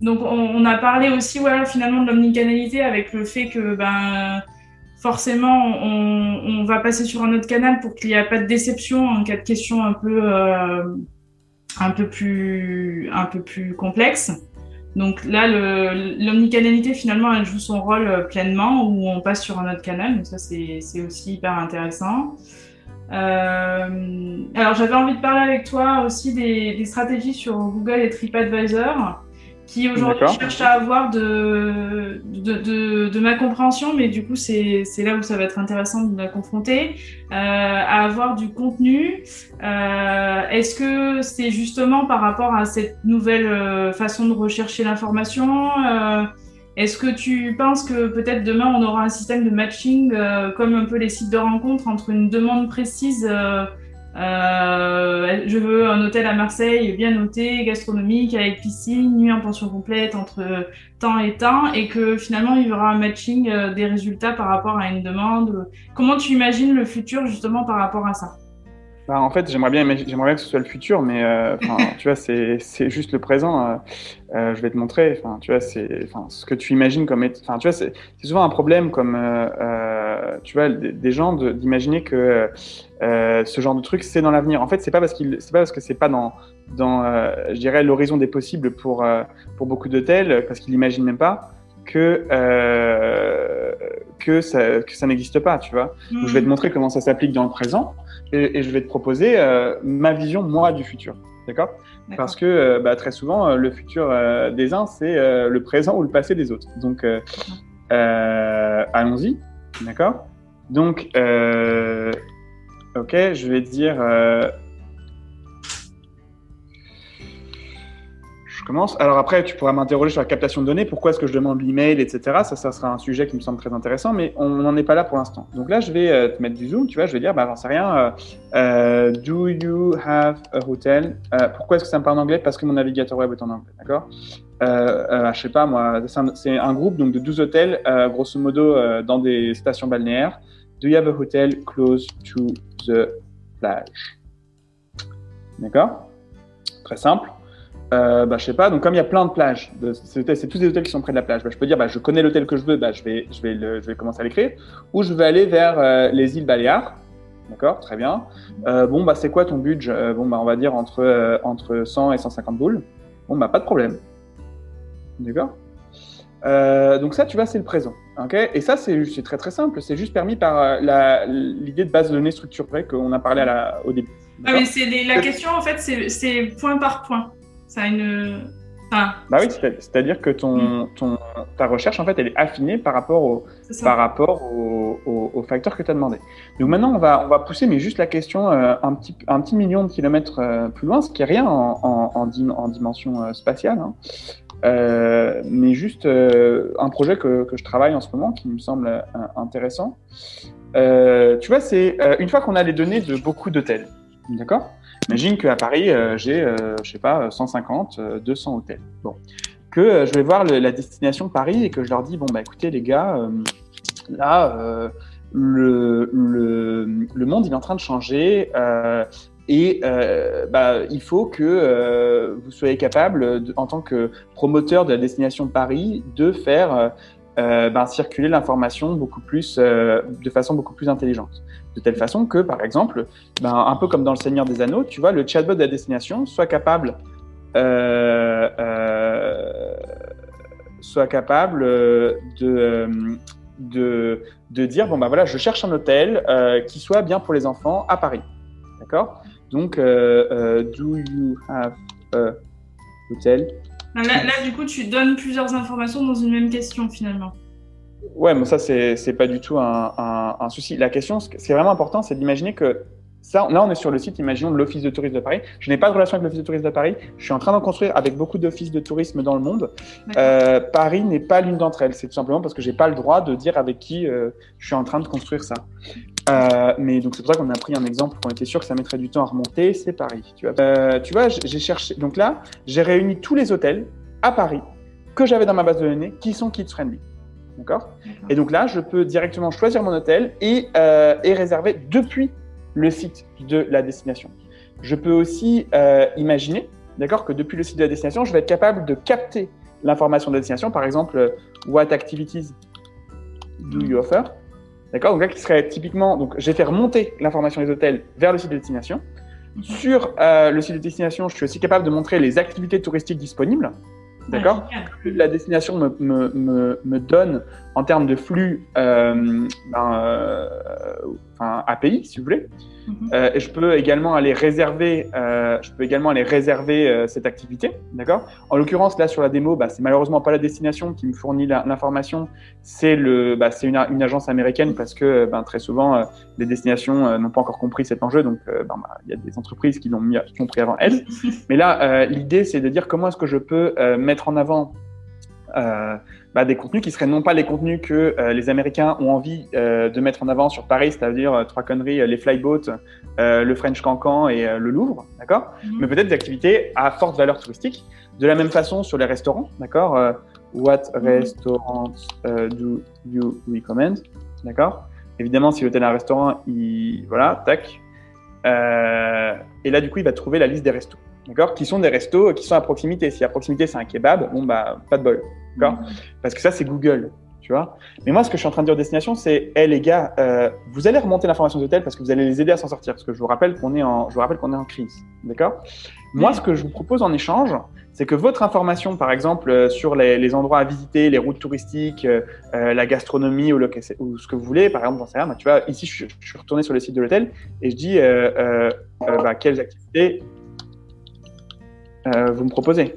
donc on, a parlé aussi finalement de l'omnicanalité avec le fait que ben, forcément on, va passer sur un autre canal pour qu'il n'y ait pas de déception en cas de question un peu, euh, un peu, plus, un peu plus complexe. Donc là, l'omnicanalité, finalement, elle joue son rôle euh, pleinement où on passe sur un autre canal. Donc ça, c'est aussi hyper intéressant. Euh, alors j'avais envie de parler avec toi aussi des, des stratégies sur Google et TripAdvisor qui aujourd'hui cherche à avoir de, de, de, de, ma compréhension, mais du coup, c'est là où ça va être intéressant de la confronter, euh, à avoir du contenu. Euh, Est-ce que c'est justement par rapport à cette nouvelle euh, façon de rechercher l'information euh, Est-ce que tu penses que peut-être demain, on aura un système de matching, euh, comme un peu les sites de rencontres, entre une demande précise euh, je veux un hôtel à Marseille bien noté, gastronomique, avec piscine, nuit en pension complète entre temps et temps, et que finalement il y aura un matching euh, des résultats par rapport à une demande? Comment tu imagines le futur justement par rapport à ça? Bah, en fait, j'aimerais bien, j'aimerais bien que ce soit le futur, mais euh, <laughs> tu vois, c'est juste le présent. Euh, euh, je vais te montrer. Enfin, tu vois, c'est, ce que tu imagines comme, enfin, tu vois, c'est souvent un problème comme, tu vois, des, gens d'imaginer que ce genre de truc c'est dans l'avenir. En fait, c'est pas parce qu'il, c'est pas parce que c'est pas dans, dans, je dirais, l'horizon des possibles pour pour beaucoup d'hôtels, parce qu'ils l'imaginent même pas que, euh, que ça, que ça n'existe pas, tu vois. je vais te hmm. montrer comment ça s'applique dans le présent et, et, je vais te proposer euh, ma vision, moi, du futur. D'accord? Parce que euh, bah, très souvent, euh, le futur des uns, c'est le présent ou le passé des autres. Donc, allons-y. D'accord? Donc, ok, je vais dire Alors après, tu pourras m'interroger sur la captation de données. Pourquoi est-ce que je demande l'email, etc. Ça, ça sera un sujet qui me semble très intéressant, mais on n'en est pas là pour l'instant. Donc là, je vais euh, te mettre du zoom. Tu vois, je vais dire, bah, j'en sais rien. Euh, euh, do you have a hotel? Pourquoi est-ce que ça me parle en anglais? Parce que mon navigateur web est en anglais, d'accord? Euh, Je sais pas, moi, c'est un, groupe donc de 12 hôtels, grosso modo, dans des stations balnéaires. Do you have a hotel close to the plage? D'accord? Très simple euh, bah, je sais pas, donc comme il y a plein de plages, c'est tous des hôtels qui sont près de la plage, bah, je peux dire, bah, je connais l'hôtel que je veux, bah, je, vais, je, vais le, je vais commencer à l'écrire, ou je vais aller vers euh, les îles Baléares, d'accord, très bien. Euh, bon, bah, c'est quoi ton budget? Euh, Bon, bah, on va dire entre, entre 100 et 150 boules. Bon, bah, pas de problème. D'accord? Donc ça, tu vois, c'est le présent. ok? Et ça, c'est très très simple. C'est juste permis par l'idée de base de données structurée qu'on a parlé à la, au début. Ah, mais c'est la question, en fait, c'est point par point. Ça a une. bah oui, c'est-à-dire que ton, mm. ton, ta recherche, en fait, elle est affinée par rapport au, par rapport au, au, facteur que tu as demandé. Donc maintenant, on va, on va pousser, mais juste la question euh, un, petit, un petit million de kilomètres euh, plus loin, ce qui est rien en, en, en, dimension euh, spatiale, hein. mais juste un projet que, que, je travaille en ce moment qui me semble intéressant. tu vois, c'est une fois qu'on a les données de beaucoup d'hôtels, d'accord? Imagine qu'à Paris, euh, j'ai, euh, je sais pas, 150, 200 euh, hôtels. Bon. Que je vais voir la destination Paris et que je leur dis, bon, bah écoutez les gars, là, le, le, monde il est en train de changer et bah, il faut que vous soyez capable, en tant que promoteur de la destination Paris, de faire bah, circuler l'information beaucoup plus, de façon beaucoup plus intelligente de telle façon que, par exemple, ben, un peu comme dans Le Seigneur des Anneaux, tu vois, le chatbot de la destination soit capable, euh, euh, soit capable de, de, de, dire, bon, ben voilà, je cherche un hôtel euh, qui soit bien pour les enfants à Paris. D'accord? Donc, do you have a hotel? Là, là, du coup, tu donnes plusieurs informations dans une même question, finalement. Ouais, mais ça, c'est pas du tout un, un, un, souci. La question, ce qui est vraiment important, c'est d'imaginer que Ça, là, on est sur le site, imaginons, de l'Office de tourisme de Paris. Je n'ai pas de relation avec l'Office de tourisme de Paris. Je suis en train d'en construire avec beaucoup d'offices de tourisme dans le monde. Euh, Paris n'est pas l'une d'entre elles. C'est tout simplement parce que j'ai pas le droit de dire avec qui euh, je suis en train de construire ça. Euh, mais donc c'est pour ça qu'on a pris un exemple qu'on était sûr que ça mettrait du temps à remonter. C'est Paris. Tu vois, tu vois j'ai cherché. Donc là, j'ai réuni tous les hôtels à Paris que j'avais dans ma base de données qui sont kids friendly. D'accord Et donc là, je peux directement choisir mon hôtel et, euh, et réserver depuis le site de la destination. Je peux aussi euh, imaginer, d'accord, que depuis le site de la destination, je vais être capable de capter l'information de la destination, par exemple, euh, what activities do you offer, d'accord, donc là qui serait typiquement, donc j'ai fait remonter l'information des hôtels vers le site de destination. Sur euh, le site de destination, je suis aussi capable de montrer les activités touristiques disponibles, d'accord, la destination me, me, me, me, donne en termes de flux euh, ben, euh, enfin, API, si vous voulez. Mm -hmm. euh, et je peux également aller réserver, je peux également aller réserver cette activité, d'accord? En l'occurrence, là sur la démo, bah, c'est malheureusement pas la destination qui me fournit l'information, c'est le, bah, c'est une, une, agence américaine parce que ben, très souvent les destinations n'ont pas encore compris cet enjeu, donc il ben, bah, y a des entreprises qui l'ont compris avant elles. <laughs> Mais là, l'idée c'est de dire comment est-ce que je peux mettre en avant bah, des contenus qui seraient non pas les contenus que euh, les Américains ont envie euh, de mettre en avant sur Paris, c'est-à-dire euh, trois conneries, les flyboats, le French Cancan et le Louvre, d'accord? Mm -hmm. Mais peut-être des activités à forte valeur touristique. De la même façon sur les restaurants, d'accord? What mm -hmm. restaurants do you recommend D'accord? Évidemment, si l'hôtel a un restaurant, il... voilà, tac. et là, du coup, il va trouver la liste des restos d'accord? Qui sont des restos qui sont à proximité. Si à proximité c'est un kebab, bon bah pas de bol, d'accord mmh. Parce que ça c'est Google, tu vois. Mais moi ce que je suis en train de dire aux destinations, c'est, hé hey, les gars, euh, vous allez remonter l'information d'hôtel parce que vous allez les aider à s'en sortir. Parce que je vous rappelle qu'on est en, je vous rappelle qu'on est en crise, d'accord? Moi ce que je vous propose en échange, c'est que votre information, par exemple, euh, sur les, les, endroits à visiter, les routes touristiques, euh, la gastronomie ou, le, ou, ce que vous voulez, par exemple, j'en sais rien, tu vois, ici je, je, suis retourné sur le site de l'hôtel et je dis bah, quelles activités vous me proposez.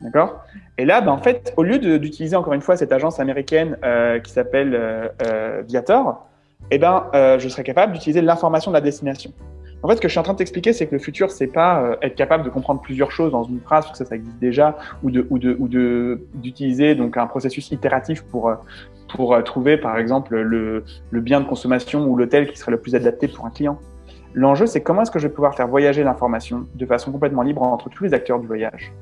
D'accord? Et là, ben, en fait, au lieu d'utiliser encore une fois cette agence américaine euh, qui s'appelle euh, euh, Viator, eh ben, je serais capable d'utiliser l'information de la destination. En fait, ce que je suis en train de t'expliquer, c'est que le futur, c'est pas être capable de comprendre plusieurs choses dans une phrase, parce que ça, ça existe déjà, ou de ou de ou de d'utiliser donc un processus itératif pour pour trouver, par exemple, le, le bien de consommation ou l'hôtel qui serait le plus adapté pour un client. L'enjeu, c'est comment est-ce que je vais pouvoir faire voyager l'information de façon complètement libre entre tous les acteurs du voyage,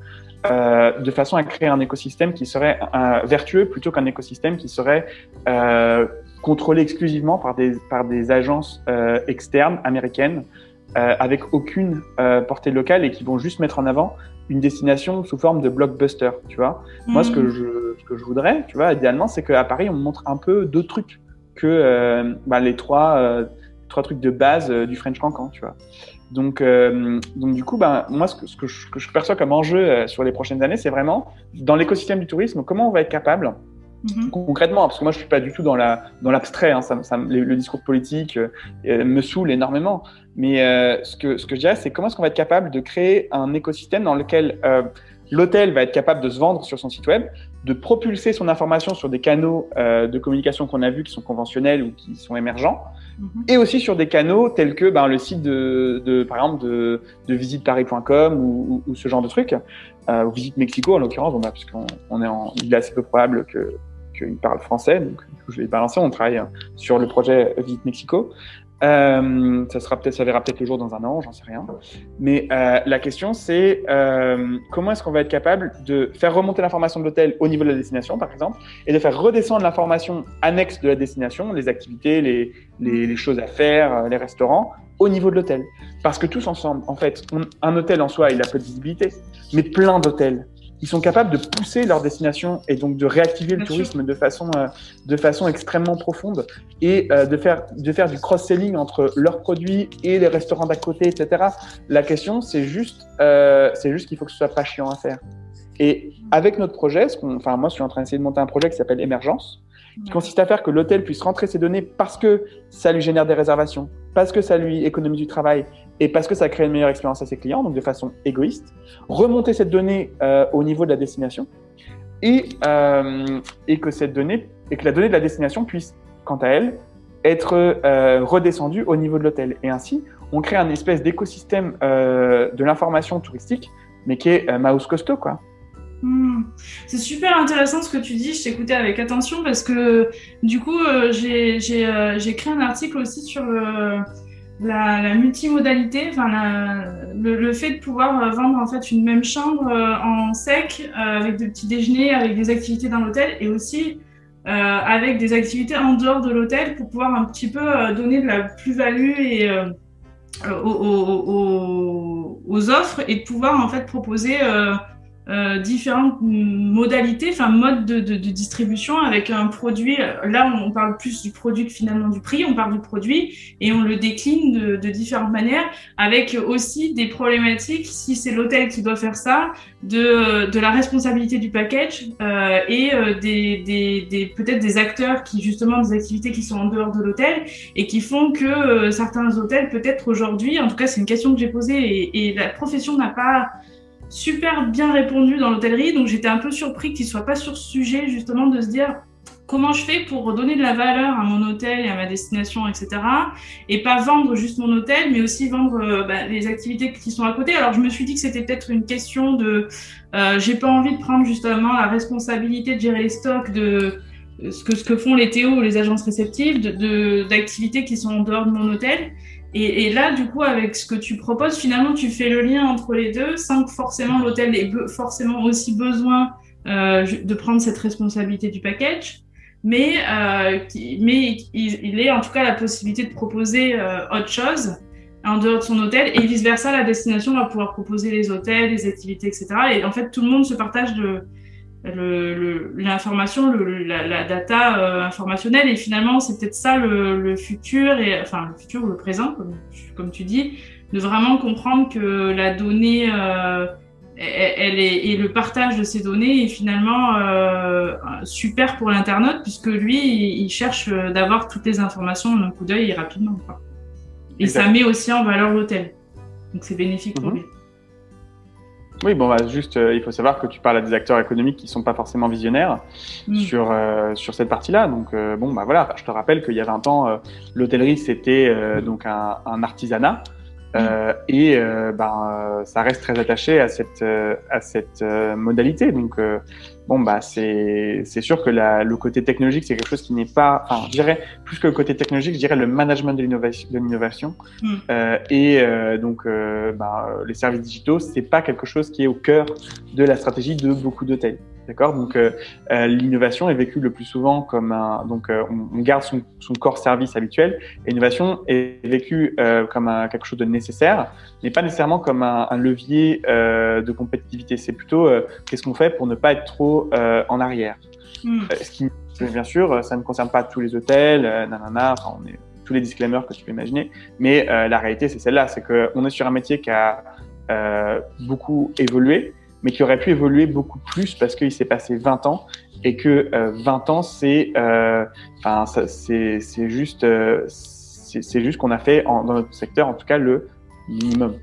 euh, de façon à créer un écosystème qui serait euh, vertueux plutôt qu'un écosystème qui serait euh, contrôlé exclusivement par des, par des agences euh, externes américaines avec aucune portée locale et qui vont juste mettre en avant une destination sous forme de blockbuster, tu vois. Mmh. Moi, ce que, je, ce que je voudrais, tu vois, idéalement, c'est qu'à Paris, on montre un peu d'autres trucs que bah, les trois trois trucs de base euh, du French Cancan, tu vois. Donc, euh, donc du coup, ben, moi, ce que, ce que, je, que je perçois comme enjeu euh, sur les prochaines années, c'est vraiment dans l'écosystème du tourisme, comment on va être capable, -hmm. concrètement, parce que moi, je suis pas du tout dans la dans l'abstrait, hein, ça, ça, le, le, discours politique euh, me saoule énormément. Mais euh, ce que ce que je dirais, c'est comment est-ce qu'on va être capable de créer un écosystème dans lequel euh, l'hôtel va être capable de se vendre sur son site web, de propulser son information sur des canaux euh, de communication qu'on a vus qui sont conventionnels ou qui sont émergents, mm -hmm. et aussi sur des canaux tels que ben, le site de, de, par exemple de, de visiteparis.com ou, ou, ou, ce genre de trucs, euh, ou Visite Mexico en l'occurrence, bon, bah, puisqu'on on est en, il est assez peu probable que qu'il parle français, donc je vais balancer. On travaille sur le projet Visite Mexico. Euh, ça sera peut-être, ça verra peut-être le jour dans un an, j'en sais rien. Mais euh, la question, c'est euh, comment est-ce qu'on va être capable de faire remonter l'information de l'hôtel au niveau de la destination, par exemple, et de faire redescendre l'information annexe de la destination, les activités, les, les, les, choses à faire, les restaurants, au niveau de l'hôtel? Parce que tous ensemble, en fait, on, un hôtel en soi, il a peu de visibilité, mais plein d'hôtels ils sont capables de pousser leur destination et donc de réactiver le Bien tourisme de façon, euh, de façon extrêmement profonde et euh, de, faire, de faire du cross-selling entre leurs produits et les restaurants d'à côté, etc. La question, c'est juste, euh, c'est juste qu'il faut que ce soit pas chiant à faire. Et avec notre projet, ce enfin, moi, je suis en train d'essayer de monter un projet qui s'appelle Émergence, qui consiste à faire que l'hôtel puisse rentrer ses données parce que ça lui génère des réservations, parce que ça lui économise du travail et parce que ça crée une meilleure expérience à ses clients, donc de façon égoïste, remonter cette donnée euh, au niveau de la destination et, euh, et, que cette donnée, et que la donnée de la destination puisse, quant à elle, être redescendu au niveau de l'hôtel. Et ainsi, on crée un espèce d'écosystème de l'information touristique, mais qui est mouse costaud, quoi. Hmm. C'est super intéressant ce que tu dis, je t'écoutais avec attention parce que du coup, j'ai créé un article aussi sur la, multimodalité, enfin le, fait de pouvoir vendre en fait une même chambre euh, en sec euh, avec des petits déjeuners, avec des activités dans l'hôtel et aussi euh, avec des activités en dehors de l'hôtel pour pouvoir un petit peu donner de la plus-value et aux, aux, offres et de pouvoir en fait proposer euh, différentes modalités, enfin modes de, de, de, distribution avec un produit. Là, on parle plus du produit que finalement du prix. On parle du produit et on le décline de, de différentes manières, avec aussi des problématiques. Si c'est l'hôtel qui doit faire ça, de, de la responsabilité du package euh, et euh, des, des, des peut-être des acteurs qui justement des activités qui sont en dehors de l'hôtel et qui font que euh, certains hôtels peut-être aujourd'hui, en tout cas c'est une question que j'ai posée et, et la profession n'a pas super bien répondu dans l'hôtellerie, donc j'étais un peu surpris qu'il soit pas sur ce sujet justement de se dire comment je fais pour donner de la valeur à mon hôtel et à ma destination, etc. Et pas vendre juste mon hôtel, mais aussi vendre euh, bah, les activités qui sont à côté. Alors je me suis dit que c'était peut-être une question de, euh, j'ai pas envie de prendre justement la responsabilité de gérer les stocks de ce que, ce que font les TO ou les agences réceptives, d'activités de, qui sont en dehors de mon hôtel. Et, là, du coup, avec ce que tu proposes, finalement, tu fais le lien entre les deux sans que forcément l'hôtel ait forcément aussi besoin euh, de prendre cette responsabilité du package. Mais, euh, mais il, est en tout cas la possibilité de proposer euh, autre chose en dehors de son hôtel et vice-versa, la destination va pouvoir proposer les hôtels, les activités, etc. Et en fait, tout le monde se partage de, l'information, la, la, data euh, informationnelle. Et finalement, c'est peut-être ça le, futur, et, enfin le futur ou le présent, comme, comme, tu dis, de vraiment comprendre que la donnée, euh, elle est, et le partage de ces données est finalement euh, super pour l'internaute, puisque lui, il, cherche d'avoir toutes les informations d'un coup d'œil et rapidement. Et ça met aussi en valeur l'hôtel. Donc c'est bénéfique pour mhm. lui. Oui, bon, bah, juste, euh, il faut savoir que tu parles à des acteurs économiques qui sont pas forcément visionnaires mm. sur, euh, sur cette partie-là. Donc, euh, bon, bah voilà, je te rappelle qu'il y a 20 ans, l'hôtellerie, c'était donc un, un artisanat. Mm. et ben, ça reste très attaché à cette, à cette modalité. Donc, bon, bah, c'est sûr que la, le côté technologique, c'est quelque chose qui n'est pas, enfin, je dirais, plus que le côté technologique, je dirais le management de l'innovation. Mm. Euh, et euh, donc, euh, bah, les services digitaux, c'est pas quelque chose qui est au cœur de la stratégie de beaucoup d'hôtels. D'accord? Donc, euh, euh, l'innovation est vécue le plus souvent comme un. Donc, euh, on, garde son, son, corps service habituel. Et l'innovation est vécue comme un, quelque chose de nécessaire, mais pas nécessairement comme un, un levier de compétitivité. C'est plutôt qu'est-ce qu'on fait pour ne pas être trop en arrière? Hmm. ce qui, bien sûr, ça ne concerne pas tous les hôtels, nanana, enfin, on est tous les disclaimers que tu peux imaginer. Mais la réalité, c'est celle-là c'est qu'on est sur un métier qui a beaucoup évolué mais qui aurait pu évoluer beaucoup plus parce qu'il s'est passé 20 ans et que 20 euh, ans, c'est euh, enfin c'est juste euh, c'est juste qu'on a fait en, dans notre secteur en tout cas le minimum.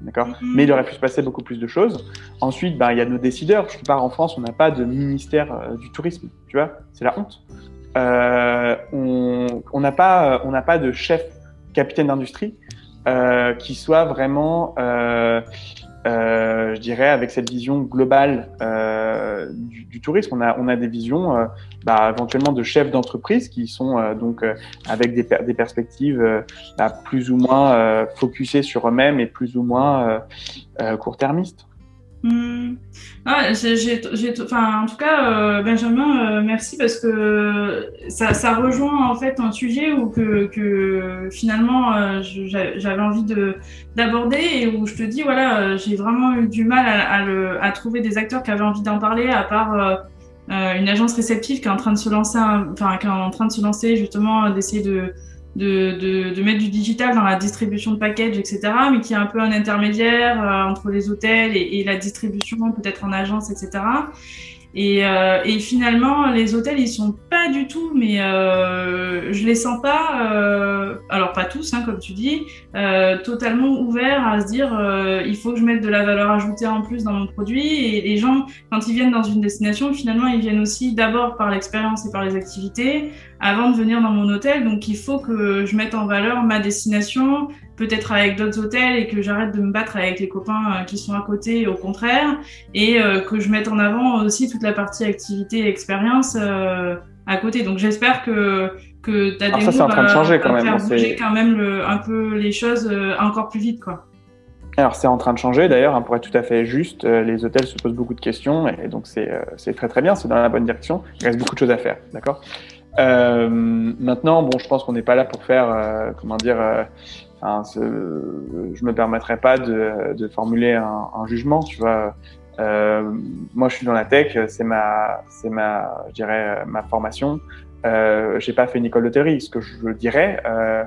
D'accord? Mm-hmm. Mais il aurait pu se passer beaucoup plus de choses. Ensuite, bah, il y a nos décideurs. Je pars en France, on n'a pas de ministère du tourisme. Tu vois, c'est la honte. On n'a pas, on n'a pas de chef capitaine d'industrie euh, qui soit vraiment euh, euh, je dirais, avec cette vision globale euh, du, du, tourisme. On a, on a des visions euh, bah, éventuellement de chefs d'entreprise qui sont euh, donc avec des, des perspectives bah, plus ou moins focusées sur eux-mêmes et plus ou moins court-termistes. Hmm. En tout cas, euh, Benjamin, euh, merci parce que ça, rejoint en fait un sujet où que, finalement euh, j'avais envie de d'aborder et où je te dis voilà, j'ai vraiment eu du mal à, à, trouver des acteurs qui avaient envie d'en parler à part une agence réceptive qui est en train de se lancer, enfin qui est en train de se lancer justement d'essayer de de, de, mettre du digital dans la distribution de packages, etc., mais qui est un peu un intermédiaire euh, entre les hôtels et, la distribution, peut-être en agence, etc. Et, euh, et, finalement, les hôtels, ils sont pas du tout, mais euh, je les sens pas, euh, alors pas tous, hein, comme tu dis, euh, totalement ouverts à se dire il faut que je mette de la valeur ajoutée en plus dans mon produit. Et les gens, quand ils viennent dans une destination, finalement, ils viennent aussi d'abord par l'expérience et par les activités avant de venir dans mon hôtel. Donc, il faut que je mette en valeur ma destination, peut-être avec d'autres hôtels et que j'arrête de me battre avec les copains qui sont à côté, au contraire, et que je mette en avant aussi toute la partie activité et expérience euh, à côté. Donc j'espère que que ta démo ça, c'est en train de changer quand même. faire bouger quand même le, un peu les choses euh, encore plus vite quoi. Alors c'est en train de changer d'ailleurs, hein, pour être tout à fait juste, euh, les hôtels se posent beaucoup de questions et donc c'est c'est très très bien, c'est dans la bonne direction. Il reste beaucoup de choses à faire, d'accord? maintenant, bon, je pense qu'on n'est pas là pour faire, comment dire, Enfin, je me permettrai pas de, de formuler un, jugement, tu vois. Euh, moi, je suis dans la tech, c'est ma, c'est ma, je dirais, ma formation. Euh, j'ai pas fait une école d'hôtellerie. Ce que je dirais, euh,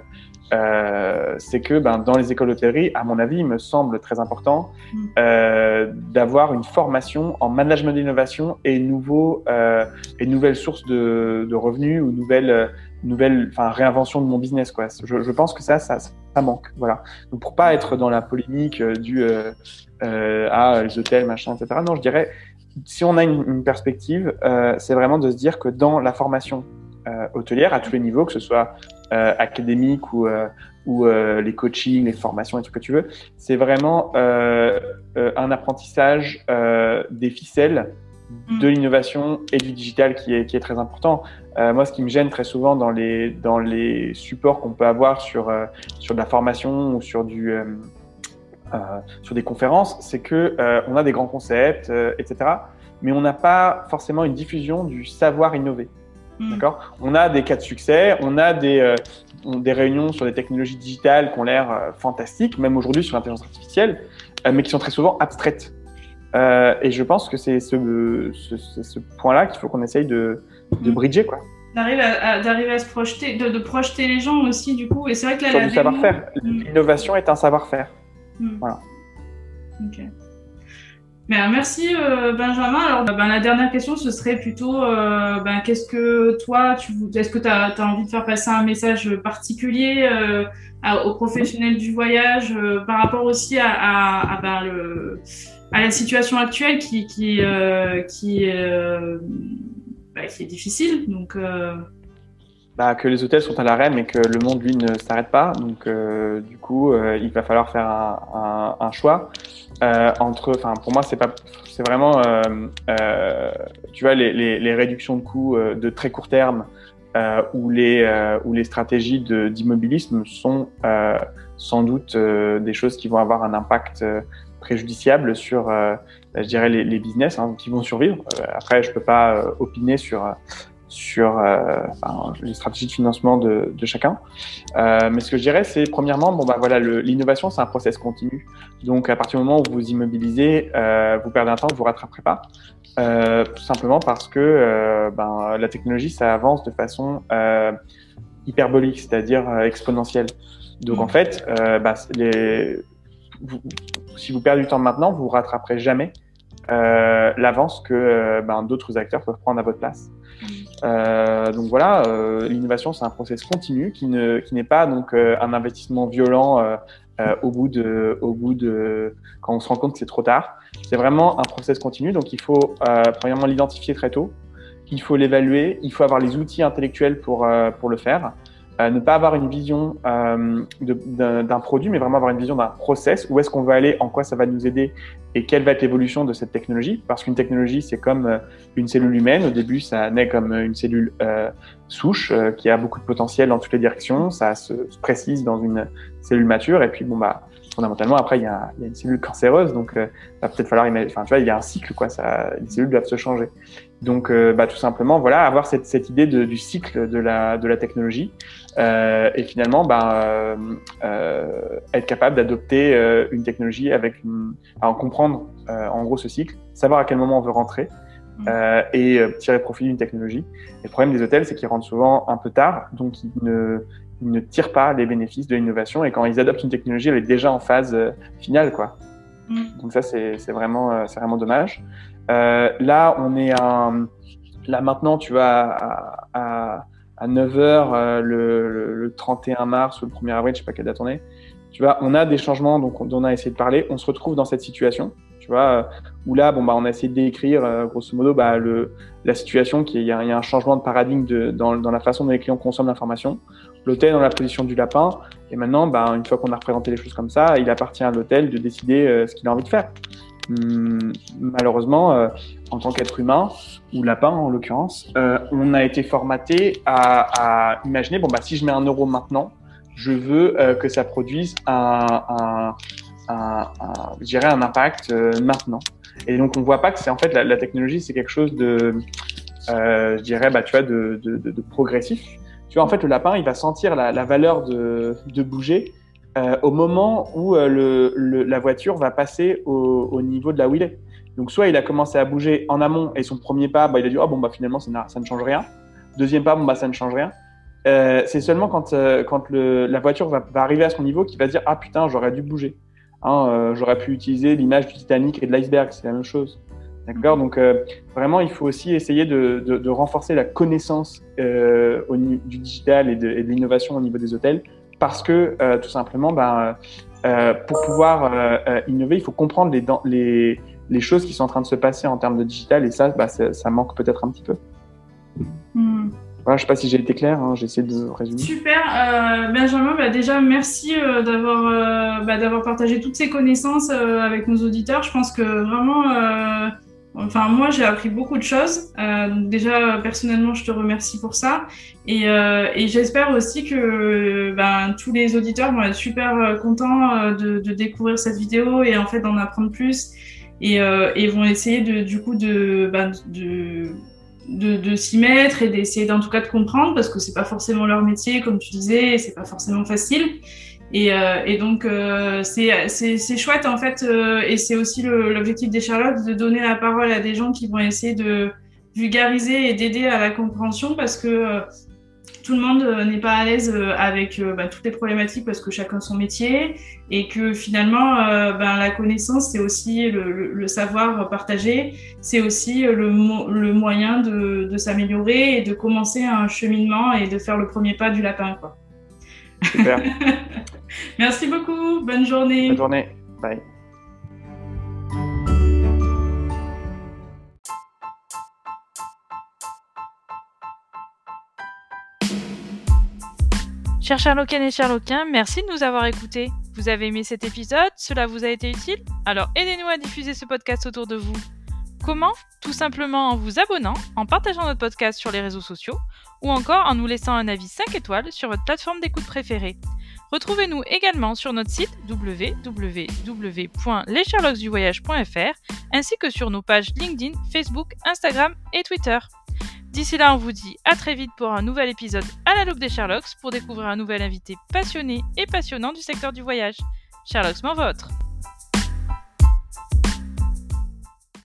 euh, c'est que ben, dans les écoles d'hôtellerie, à mon avis, il me semble très important mm. euh, d'avoir une formation en management d'innovation et, euh, et nouvelles sources de, de revenus ou nouvelles, nouvelles enfin, réinvention de mon business. Quoi. Je, je pense que ça, ça, ça manque. Voilà. Donc, pour pas être dans la polémique du ah, les hôtels, machin, etc. Non, je dirais, si on a une, une perspective, c'est vraiment de se dire que dans la formation hôtelière, à tous les niveaux, que ce soit euh, académique ou, euh, ou euh, les coachings, les formations, les trucs que tu veux. C'est vraiment un apprentissage des ficelles de mm. l'innovation et du digital qui est, qui est très important. Euh, moi, ce qui me gêne très souvent dans les, dans les supports qu'on peut avoir sur, euh, sur de la formation ou sur, du, euh, sur des conférences, c'est que on a des grands concepts, etc. Mais on n'a pas forcément une diffusion du savoir innover. Mm. D'accord? On a des cas de succès, on a des, euh, des réunions sur des technologies digitales qui ont l'air euh, fantastiques, même aujourd'hui sur l'intelligence artificielle, euh, mais qui sont très souvent abstraites. et je pense que c'est ce, ce, ce point-là qu'il faut qu'on essaye de, de mm. bridger. Quoi. D'arriver à, à se projeter, de, de, projeter les gens aussi, du coup. Et c'est vrai que là, sur la du savoir-faire. Mm. L'innovation est un savoir-faire. Voilà. Ok. Ben, merci euh, Benjamin. Alors ben, la dernière question, ce serait plutôt euh, ben, qu'est-ce que toi, tu est-ce que tu as, envie de faire passer un message particulier euh, aux professionnels du voyage par rapport aussi à, la situation actuelle qui, est difficile. Donc bah, que les hôtels sont à l'arrêt, mais que le monde, lui, ne s'arrête pas. Donc, du coup, il va falloir faire un choix euh, entre, enfin pour moi c'est pas, c'est vraiment, euh, euh, tu vois les, les, les, réductions de coûts euh, de très court terme euh, ou les ou les stratégies d'immobilisme sont sans doute des choses qui vont avoir un impact préjudiciable sur, je dirais les, les business hein, qui vont survivre. après je peux pas opiner sur sur euh, enfin, les stratégies de financement de, de chacun. Euh, mais ce que je dirais, c'est premièrement, bon bah voilà, l'innovation, c'est un process continu. Donc à partir du moment où vous immobilisez, euh, vous perdez un temps, vous vous rattraperez pas. Euh, tout simplement parce que euh, ben, la technologie, ça avance de façon euh, hyperbolique, c'est-à-dire exponentielle. Donc en fait, bah, les, vous, si vous perdez du temps maintenant, vous vous rattraperez jamais l'avance que ben, d'autres acteurs peuvent prendre à votre place. Euh, donc voilà, euh, l'innovation c'est un process continu qui ne qui n'est pas donc euh, un investissement violent euh, euh, au bout de au bout de quand on se rend compte que c'est trop tard. C'est vraiment un process continu, donc il faut premièrement l'identifier très tôt, il faut l'évaluer, il faut avoir les outils intellectuels pour pour le faire. Euh, ne pas avoir une vision euh, d'un produit, mais vraiment avoir une vision d'un process, où est-ce qu'on va aller, en quoi ça va nous aider? Et quelle va être l'évolution de cette technologie? Parce qu'une technologie, c'est comme euh, une cellule humaine. Au début, ça naît comme une cellule euh, souche euh, qui a beaucoup de potentiel dans toutes les directions. Ça se, se, précise dans une cellule mature. Et puis, bon, bah, fondamentalement, après, il y a, il y a une cellule cancéreuse. Donc, euh, va peut-être falloir enfin, tu vois, il y a un cycle, quoi. Ça, les cellules doivent se changer. Donc, euh, bah, tout simplement, voilà, avoir cette, cette idée de, du cycle de la, de la technologie euh, et finalement, bah, euh, euh être capable d'adopter une technologie avec une, en comprendre en gros ce cycle, savoir à quel moment on veut rentrer mmh. et tirer profit d'une technologie. Et le problème des hôtels, c'est qu'ils rentrent souvent un peu tard, donc ils ne, ils ne tirent pas les bénéfices de l'innovation et quand ils adoptent une technologie, elle est déjà en phase finale, quoi. Mmh. Donc ça, c'est vraiment, c'est vraiment dommage. là, on est un, là maintenant, tu vois, à, à, à 9h le, le, 31 mars ou le 1er avril, je sais pas quelle date on est. Tu vois, on a des changements donc, dont on a essayé de parler. On se retrouve dans cette situation, tu vois, où là, bon, bah, on a essayé de décrire, grosso modo, bah, le, la situation, qu'il y, y a un changement de paradigme de, dans, dans, la façon dont les clients consomment l'information. L'hôtel dans la position du lapin. Et maintenant, bah, une fois qu'on a représenté les choses comme ça, il appartient à l'hôtel de décider euh, ce qu'il a envie de faire. Hum, malheureusement, euh, en tant qu'être humain, ou lapin en l'occurrence, euh, on a été formaté à, à, imaginer, bon, bah, si je mets un euro maintenant, je veux euh, que ça produise un, un, impact euh, maintenant. Et donc, on voit pas que c'est en fait la, technologie, c'est quelque chose de, euh, je dirais, bah, tu vois, de, progressif. Tu vois, en fait, le lapin, il va sentir la, valeur de, bouger au moment où le, la voiture va passer au, au, niveau de là où il est. Donc, soit il a commencé à bouger en amont et son premier pas, bah, il a dit, oh bon, bah, finalement, ça, ça ne change rien. Deuxième pas, bon, bah, ça ne change rien. Euh, c'est seulement quand, euh, quand la voiture va, arriver à son niveau qu'il va dire, ah putain, j'aurais dû bouger. Hein, euh, j'aurais pu utiliser l'image du Titanic et de l'iceberg, c'est la même chose. D'accord? Donc, vraiment, il faut aussi essayer de, de, renforcer la connaissance au, du digital et de, l'innovation au niveau des hôtels parce que, tout simplement, ben, pour pouvoir innover, il faut comprendre les, les, les, choses qui sont en train de se passer en termes de digital et ça, ben, ça, manque peut-être un petit peu. Mm. Voilà, je ne sais pas si j'ai été clair, hein, j'ai essayé de résumer. Super, euh, Benjamin, bah déjà merci euh, d'avoir euh, bah, d'avoir partagé toutes ces connaissances avec nos auditeurs. Je pense que vraiment, enfin moi j'ai appris beaucoup de choses. donc déjà personnellement, je te remercie pour ça et, j'espère aussi que ben, tous les auditeurs vont être super contents de, découvrir cette vidéo et en fait d'en apprendre plus et, vont essayer de, du coup de, de de, de s'y mettre et d'essayer en tout cas de comprendre parce que c'est pas forcément leur métier comme tu disais c'est pas forcément facile. Et, euh, et donc euh, c'est chouette en fait euh, et c'est aussi l'objectif des Charlottes de donner la parole à des gens qui vont essayer de vulgariser et d'aider à la compréhension parce que euh, tout le monde euh, n'est pas à l'aise euh, avec euh, bah, toutes les problématiques parce que chacun son métier et que finalement ben, la connaissance c'est aussi le, le, le, savoir partagé, c'est aussi le, le, moyen de, de s'améliorer et de commencer un cheminement et de faire le premier pas du lapin. Quoi. Super. <laughs> Merci beaucoup, bonne journée. Bonne journée, bye. Chers Sherlockiennes et Sherlockiens, merci de nous avoir écoutés. Vous avez aimé cet épisode? Cela vous a été utile? Alors aidez-nous à diffuser ce podcast autour de vous. Comment? Tout simplement en vous abonnant, en partageant notre podcast sur les réseaux sociaux ou encore en nous laissant un avis 5 étoiles sur votre plateforme d'écoute préférée. Retrouvez-nous également sur notre site www.lescharlocksduvoyage.fr ainsi que sur nos pages LinkedIn, Facebook, Instagram et Twitter. D'ici là, on vous dit à très vite pour un nouvel épisode à la loupe des Sherlocks pour découvrir un nouvel invité passionné et passionnant du secteur du voyage. Sherlock's m'en votre